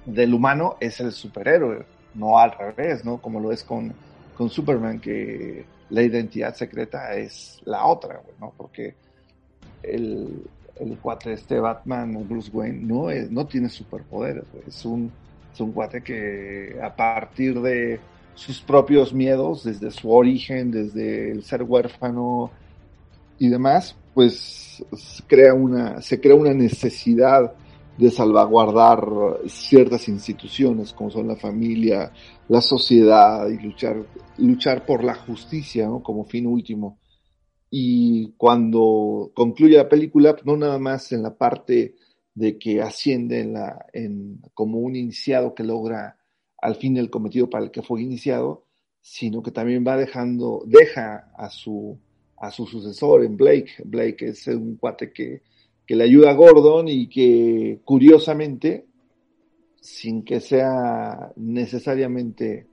del humano es el superhéroe, no al revés, ¿no? Como lo es con, con Superman, que la identidad secreta es la otra, ¿no? Porque el, el cuate este Batman, Bruce Wayne, no, es, no tiene superpoderes, es un, es un cuate que a partir de sus propios miedos, desde su origen, desde el ser huérfano y demás, pues crea una, se crea una necesidad de salvaguardar ciertas instituciones como son la familia, la sociedad y luchar, luchar por la justicia como fin último. Y cuando concluye la película, no nada más en la parte de que asciende como un iniciado que logra al fin el cometido para el que fue iniciado, sino que también va dejando, deja a su, a su sucesor en Blake. Blake es un cuate que, que le ayuda a Gordon y que curiosamente, sin que sea necesariamente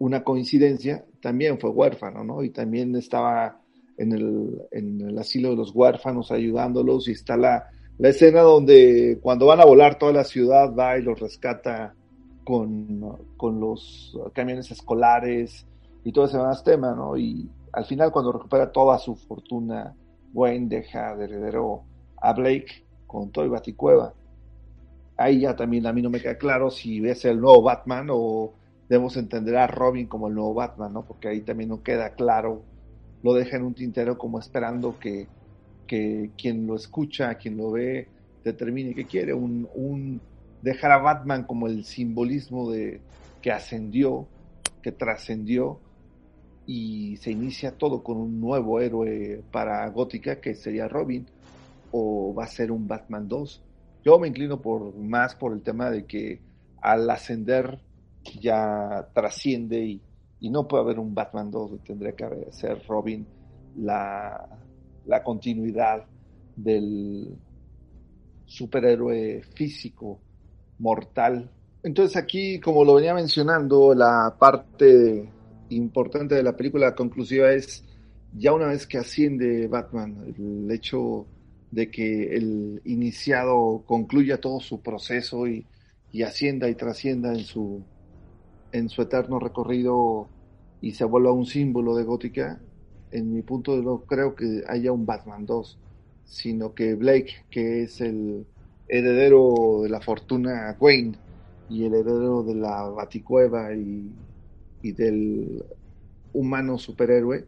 una coincidencia, también fue huérfano, ¿no? Y también estaba en el, en el asilo de los huérfanos ayudándolos y está la, escena donde cuando van a volar toda la ciudad va y los rescata con, con los camiones escolares y todo ese demás tema, ¿no? Y al final cuando recupera toda su fortuna, Wayne deja de heredero a Blake con Toy Baticueva. Ahí ya también a mí no me queda claro si es el nuevo Batman o debemos entender a Robin como el nuevo Batman, ¿no? Porque ahí también no queda claro, lo deja en un tintero como esperando que, que quien lo escucha, quien lo ve, determine qué quiere, un, un dejar a Batman como el simbolismo de que ascendió, que trascendió y se inicia todo con un nuevo héroe para Gótica que sería Robin o va a ser un Batman 2. Yo me inclino por más por el tema de que al ascender ya trasciende y, y no puede haber un Batman 2, tendría que ser Robin la, la continuidad del superhéroe físico mortal. Entonces aquí, como lo venía mencionando, la parte importante de la película conclusiva es ya una vez que asciende Batman, el hecho de que el iniciado concluya todo su proceso y, y ascienda y trascienda en su, en su eterno recorrido y se vuelva un símbolo de gótica, en mi punto de no creo que haya un Batman 2, sino que Blake, que es el heredero de la fortuna Wayne y el heredero de la Baticueva y, y del humano superhéroe,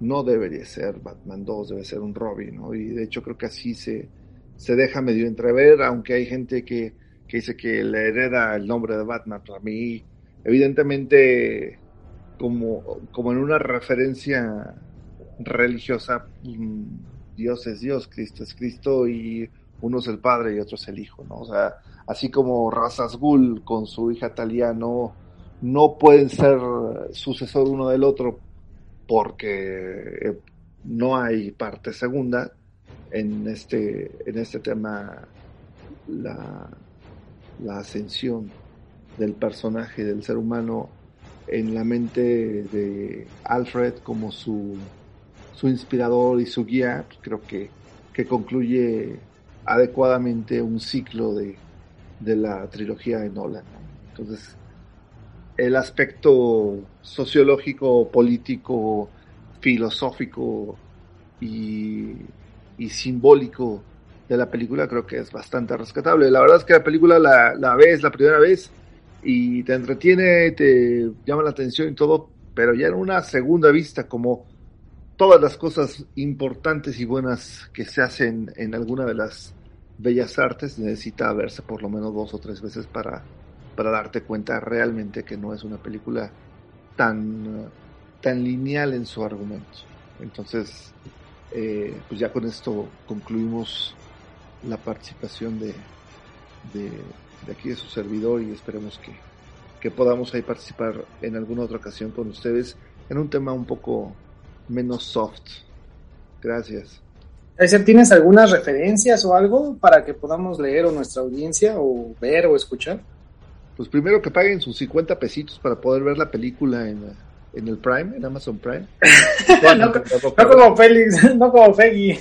no debería ser Batman 2, debe ser un Robin, ¿no? Y de hecho creo que así se, se deja medio entrever, aunque hay gente que, que dice que le hereda el nombre de Batman. Para mí, evidentemente, como, como en una referencia religiosa, mm, Dios es Dios, Cristo es Cristo y uno es el padre y otro es el hijo, ¿no? O sea, así como Razas Ghul con su hija Talia no, no pueden ser sucesor uno del otro porque eh, no hay parte segunda en este, en este tema. La, ascensión del personaje, del ser humano en la mente de Alfred como su, su inspirador y su guía, pues creo que, que concluye adecuadamente un ciclo de, de la trilogía de Nolan. Entonces, el aspecto sociológico, político, filosófico y, y, simbólico de la película creo que es bastante rescatable. La verdad es que la película la, la ves la primera vez y te entretiene, te llama la atención y todo, pero ya en una segunda vista, como todas las cosas importantes y buenas que se hacen en alguna de las bellas artes, necesita verse por lo menos dos o tres veces para, para darte cuenta realmente que no es una película tan, tan lineal en su argumento. Entonces, eh, pues ya con esto concluimos la participación de, de, aquí de su servidor y esperemos que, que podamos ahí participar en alguna otra ocasión con ustedes en un tema un poco menos soft. Gracias. ¿Tienes algunas referencias o algo para que podamos leer o nuestra audiencia o ver o escuchar? Pues primero que paguen sus 50 pesitos para poder ver la película en, en el Prime, en Amazon Prime. *laughs* no, *laughs* no, como Félix, no como Peggy.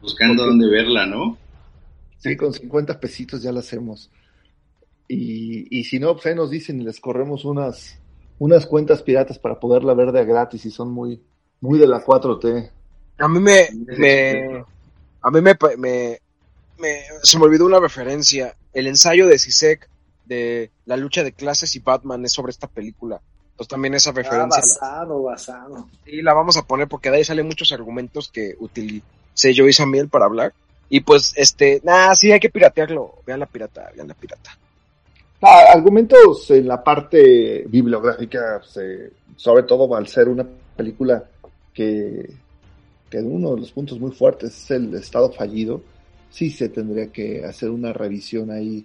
Buscando dónde verla, ¿no? Sí, con 50 pesitos ya la hacemos. Y, y si no, pues ahí nos dicen y les corremos unas, unas cuentas piratas para poderla ver de gratis y son muy, muy de la 4T. A mí me, me a mí me, me, me, se me olvidó una referencia. El ensayo de Sisek de la lucha de clases y Batman es sobre esta película. Entonces también esa referencia. Ah, basado, basado. Sí, la vamos a poner porque de ahí salen muchos argumentos que utilicé yo y Samuel para hablar. Y pues, este, nada, sí hay que piratearlo. Vean la pirata, vean la pirata. Ah, argumentos en la parte bibliográfica, sobre todo al ser una película que, que uno de los puntos muy fuertes es el estado fallido, sí se tendría que hacer una revisión ahí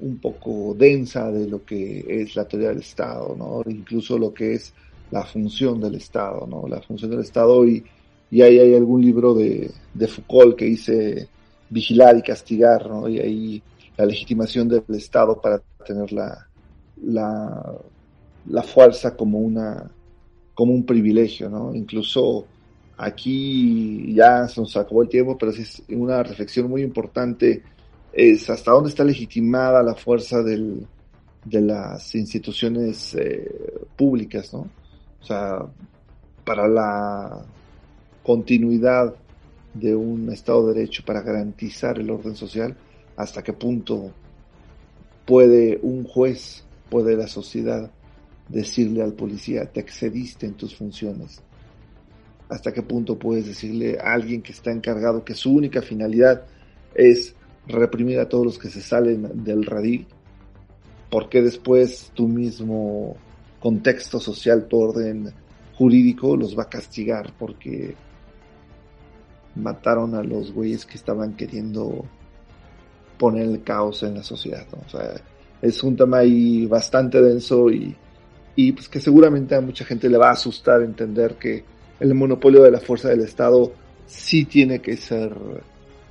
un poco densa de lo que es la teoría del Estado, ¿no? Incluso lo que es la función del Estado, ¿no? La función del Estado y, y ahí hay algún libro de, de Foucault que dice vigilar y castigar, ¿no? Y ahí la legitimación del Estado para tener la, la, la fuerza como una como un privilegio, ¿no? Incluso aquí ya se nos acabó el tiempo, pero es una reflexión muy importante es hasta dónde está legitimada la fuerza de las instituciones eh, públicas, ¿no? O sea, para la continuidad de un Estado de Derecho, para garantizar el orden social, hasta qué punto puede un juez, puede la sociedad decirle al policía, te excediste en tus funciones. Hasta qué punto puedes decirle a alguien que está encargado que su única finalidad es reprimir a todos los que se salen del radil, porque después tu mismo contexto social, tu orden jurídico los va a castigar porque mataron a los güeyes que estaban queriendo poner el caos en la sociedad. Es un tema ahí bastante denso y, y pues que seguramente a mucha gente le va a asustar entender que el monopolio de la fuerza del Estado sí tiene que ser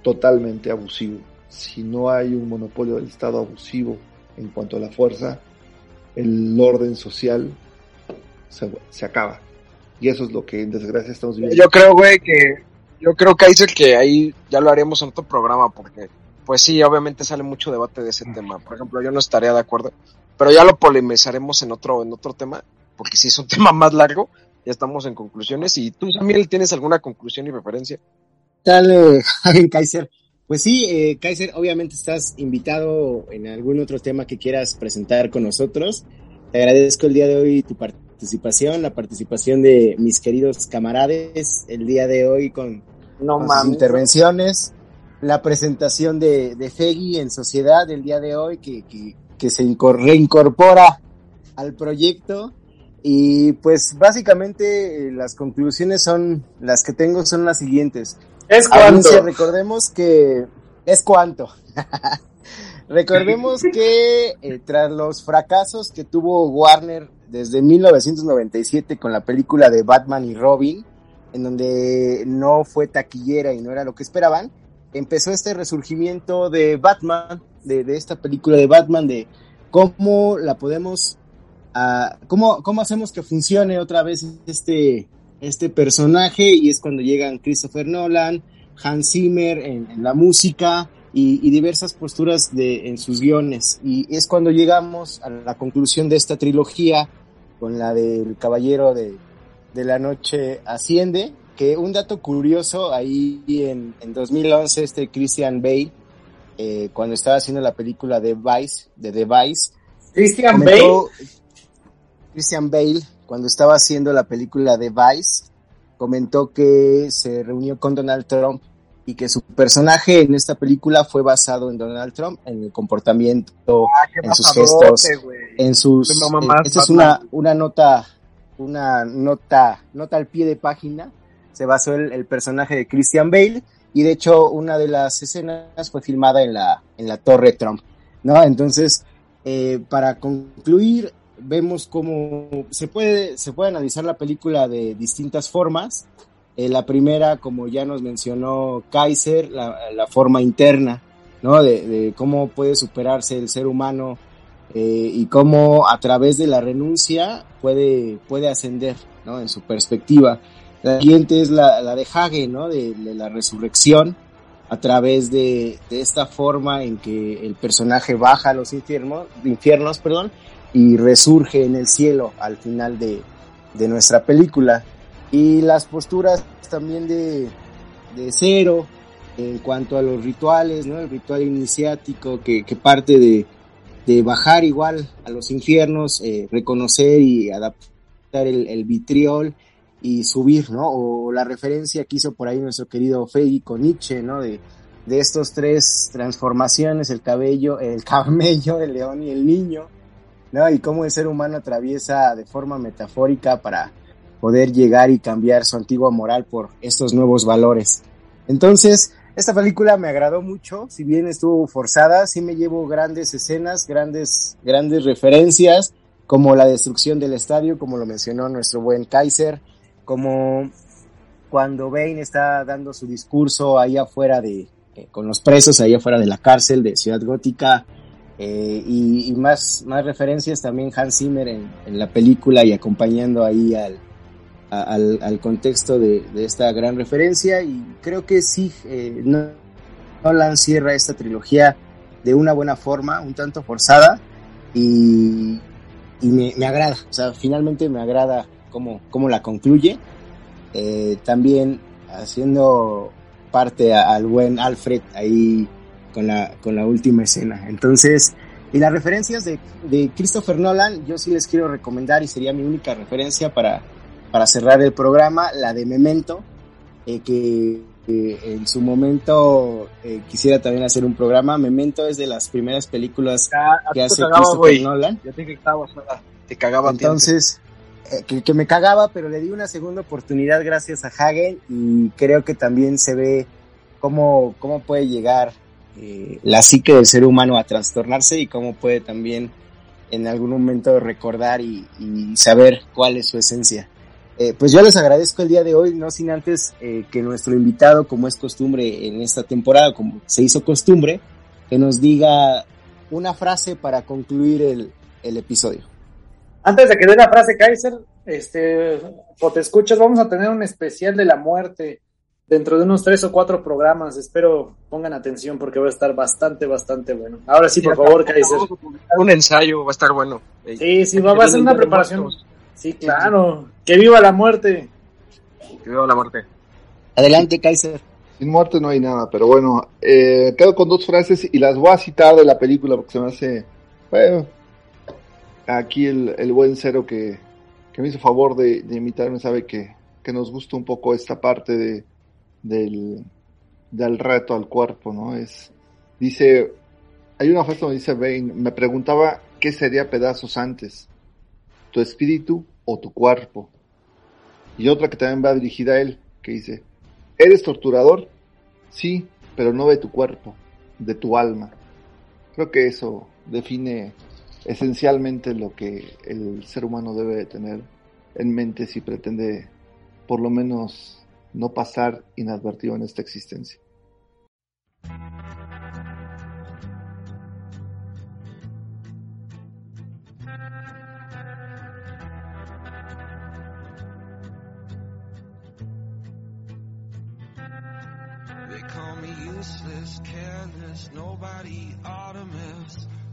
totalmente abusivo si no hay un monopolio del Estado abusivo en cuanto a la fuerza, el orden social se, se acaba. Y eso es lo que en desgracia estamos viviendo. Yo creo, güey, que yo creo que dice que ahí ya lo haremos en otro programa porque pues sí, obviamente sale mucho debate de ese tema. Por ejemplo, yo no estaría de acuerdo, pero ya lo polemizaremos en otro en otro tema, porque si es un *laughs* tema más largo, ya estamos en conclusiones y tú también tienes alguna conclusión y referencia. Dale, *laughs* Kaiser. Pues sí, eh, Kaiser, obviamente estás invitado en algún otro tema que quieras presentar con nosotros. Te agradezco el día de hoy tu participación, la participación de mis queridos camaradas el día de hoy con, no sus intervenciones, la presentación de, de Fegui en sociedad el día de hoy que, que, que se reincorpora al proyecto. Y pues básicamente eh, las conclusiones son, las que tengo son las siguientes. Es cuánto. recordemos que es cuánto. *laughs* recordemos *laughs* que eh, tras los fracasos que tuvo Warner desde 1997 con la película de Batman y Robin, en donde no fue taquillera y no era lo que esperaban, empezó este resurgimiento de Batman de, de esta película de Batman, de cómo la podemos, cómo, cómo hacemos que funcione otra vez este, este personaje y es cuando llegan Christopher Nolan, Hans Zimmer en, en la música y, y, diversas posturas de, en sus guiones. Y es cuando llegamos a la conclusión de esta trilogía con la del Caballero de, de la Noche Asciende, que un dato curioso, ahí en, en 2011 este Christian Bale, eh, cuando estaba haciendo la película de Vice, de The Vice, Christian Bale. Christian Bale, cuando estaba haciendo la película de Vice, comentó que se reunió con Donald Trump y que su personaje en esta película fue basado en Donald Trump, en el comportamiento, Ah, en sus gestos, en sus... Mamá eh, esta es una, una nota, una nota, nota al pie de página, se basó el, el personaje de Christian Bale y de hecho una de las escenas fue filmada en la, en la Torre Trump, ¿no? Entonces, eh, para concluir, vemos cómo se puede, se puede analizar la película de distintas formas. Eh, la primera, como ya nos mencionó Kaiser, la, la forma interna, ¿no? De, cómo puede superarse el ser humano eh, y cómo a través de la renuncia puede, puede ascender, ¿no? En su perspectiva. La siguiente es la, de Hage, ¿no? De, de, la resurrección a través de, de, esta forma en que el personaje baja a los infiernos, infiernos perdón, y resurge en el cielo al final de, de nuestra película. Y las posturas también de, de Cero en cuanto a los rituales, ¿no? El ritual iniciático que, que parte de, de, bajar igual a los infiernos, eh, reconocer y adaptar el, el, vitriol y subir, ¿no? O la referencia que hizo por ahí nuestro querido Feigi con Nietzsche, ¿no? De, de estos tres transformaciones, el cabello, el *laughs* camello, el león y el niño, ¿no? Y cómo el ser humano atraviesa de forma metafórica para poder llegar y cambiar su antigua moral por estos nuevos valores. Entonces, esta película me agradó mucho, si bien estuvo forzada, sí me llevo grandes escenas, grandes, grandes referencias, como la destrucción del estadio, como lo mencionó nuestro buen Kaiser, como cuando Bane está dando su discurso ahí afuera de, eh, con los presos, ahí afuera de la cárcel de Ciudad Gótica, eh, y, y, más, más referencias también Hans Zimmer en, en la película y acompañando ahí al, al, al, contexto de, de, esta gran referencia. Y creo que sí, eh, Nolan cierra esta trilogía de una buena forma, un tanto forzada y, y me, me, agrada, o sea, finalmente me agrada cómo, cómo la concluye, eh, también haciendo parte a, al buen Alfred ahí con la, con la última escena. Entonces, y las referencias de, de Christopher Nolan, yo sí les quiero recomendar y sería mi única referencia para, para cerrar el programa, la de Memento, eh, que eh, en su momento eh, quisiera también hacer un programa. Memento es de las primeras películas ya, que hace cagaba, Christopher wey. Nolan. Ya te, cagaba, te cagaba Entonces, eh, que, que, me cagaba, pero le di una segunda oportunidad gracias a Hagen y creo que también se ve cómo, cómo puede llegar eh, la psique del ser humano a trastornarse y cómo puede también en algún momento recordar y, saber cuál es su esencia. Eh, pues yo les agradezco el día de hoy, no sin antes eh, que nuestro invitado, como es costumbre en esta temporada, como se hizo costumbre, que nos diga una frase para concluir el, el episodio. Antes de que dé la frase Kaiser, este, o te escuchas, vamos a tener un especial de la muerte dentro de unos tres o cuatro programas. Espero pongan atención porque va a estar bastante, bastante bueno. Ahora sí, por favor, Kaiser. Un ensayo, va a estar bueno. Sí, sí, va, va a ser una preparación. Sí, claro. Que viva la muerte. Que viva la muerte. Adelante, Kaiser. Sin muerte no hay nada, pero bueno, eh, quedo con dos frases y las voy a citar de la película porque se me hace, bueno, aquí el, el buen cero que, que, me hizo favor de, de invitarme sabe que, que, nos gusta un poco esta parte de, del, del reto al cuerpo, ¿no? Es, dice, hay una frase donde dice Bane, me preguntaba qué sería pedazos antes, tu espíritu o tu cuerpo. Y otra que también va dirigida a él, que dice, ¿eres torturador? Sí, pero no de tu cuerpo, de tu alma. Creo que eso define esencialmente lo que el ser humano debe de tener en mente si pretende por lo menos no pasar inadvertido en esta existencia.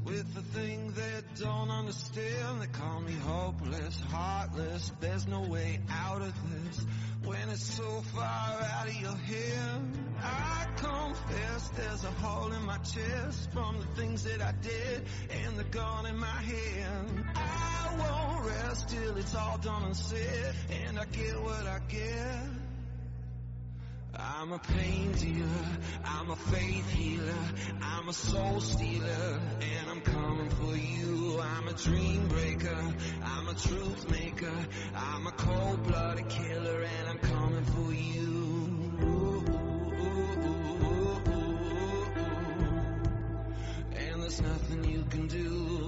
With the thing they don't understand, they call me hopeless, heartless. There's no way out of this when it's so far out of your hand. I confess there's a hole in my chest from the things that I did and the gun in my hand. I won't rest till it's all done and said, and I get what I get. I'm a pain dealer, I'm a faith healer, I'm a soul stealer, and I'm coming for you. I'm a dream breaker, I'm a truth maker, I'm a cold blooded killer, and I'm coming for you. And there's nothing you can do.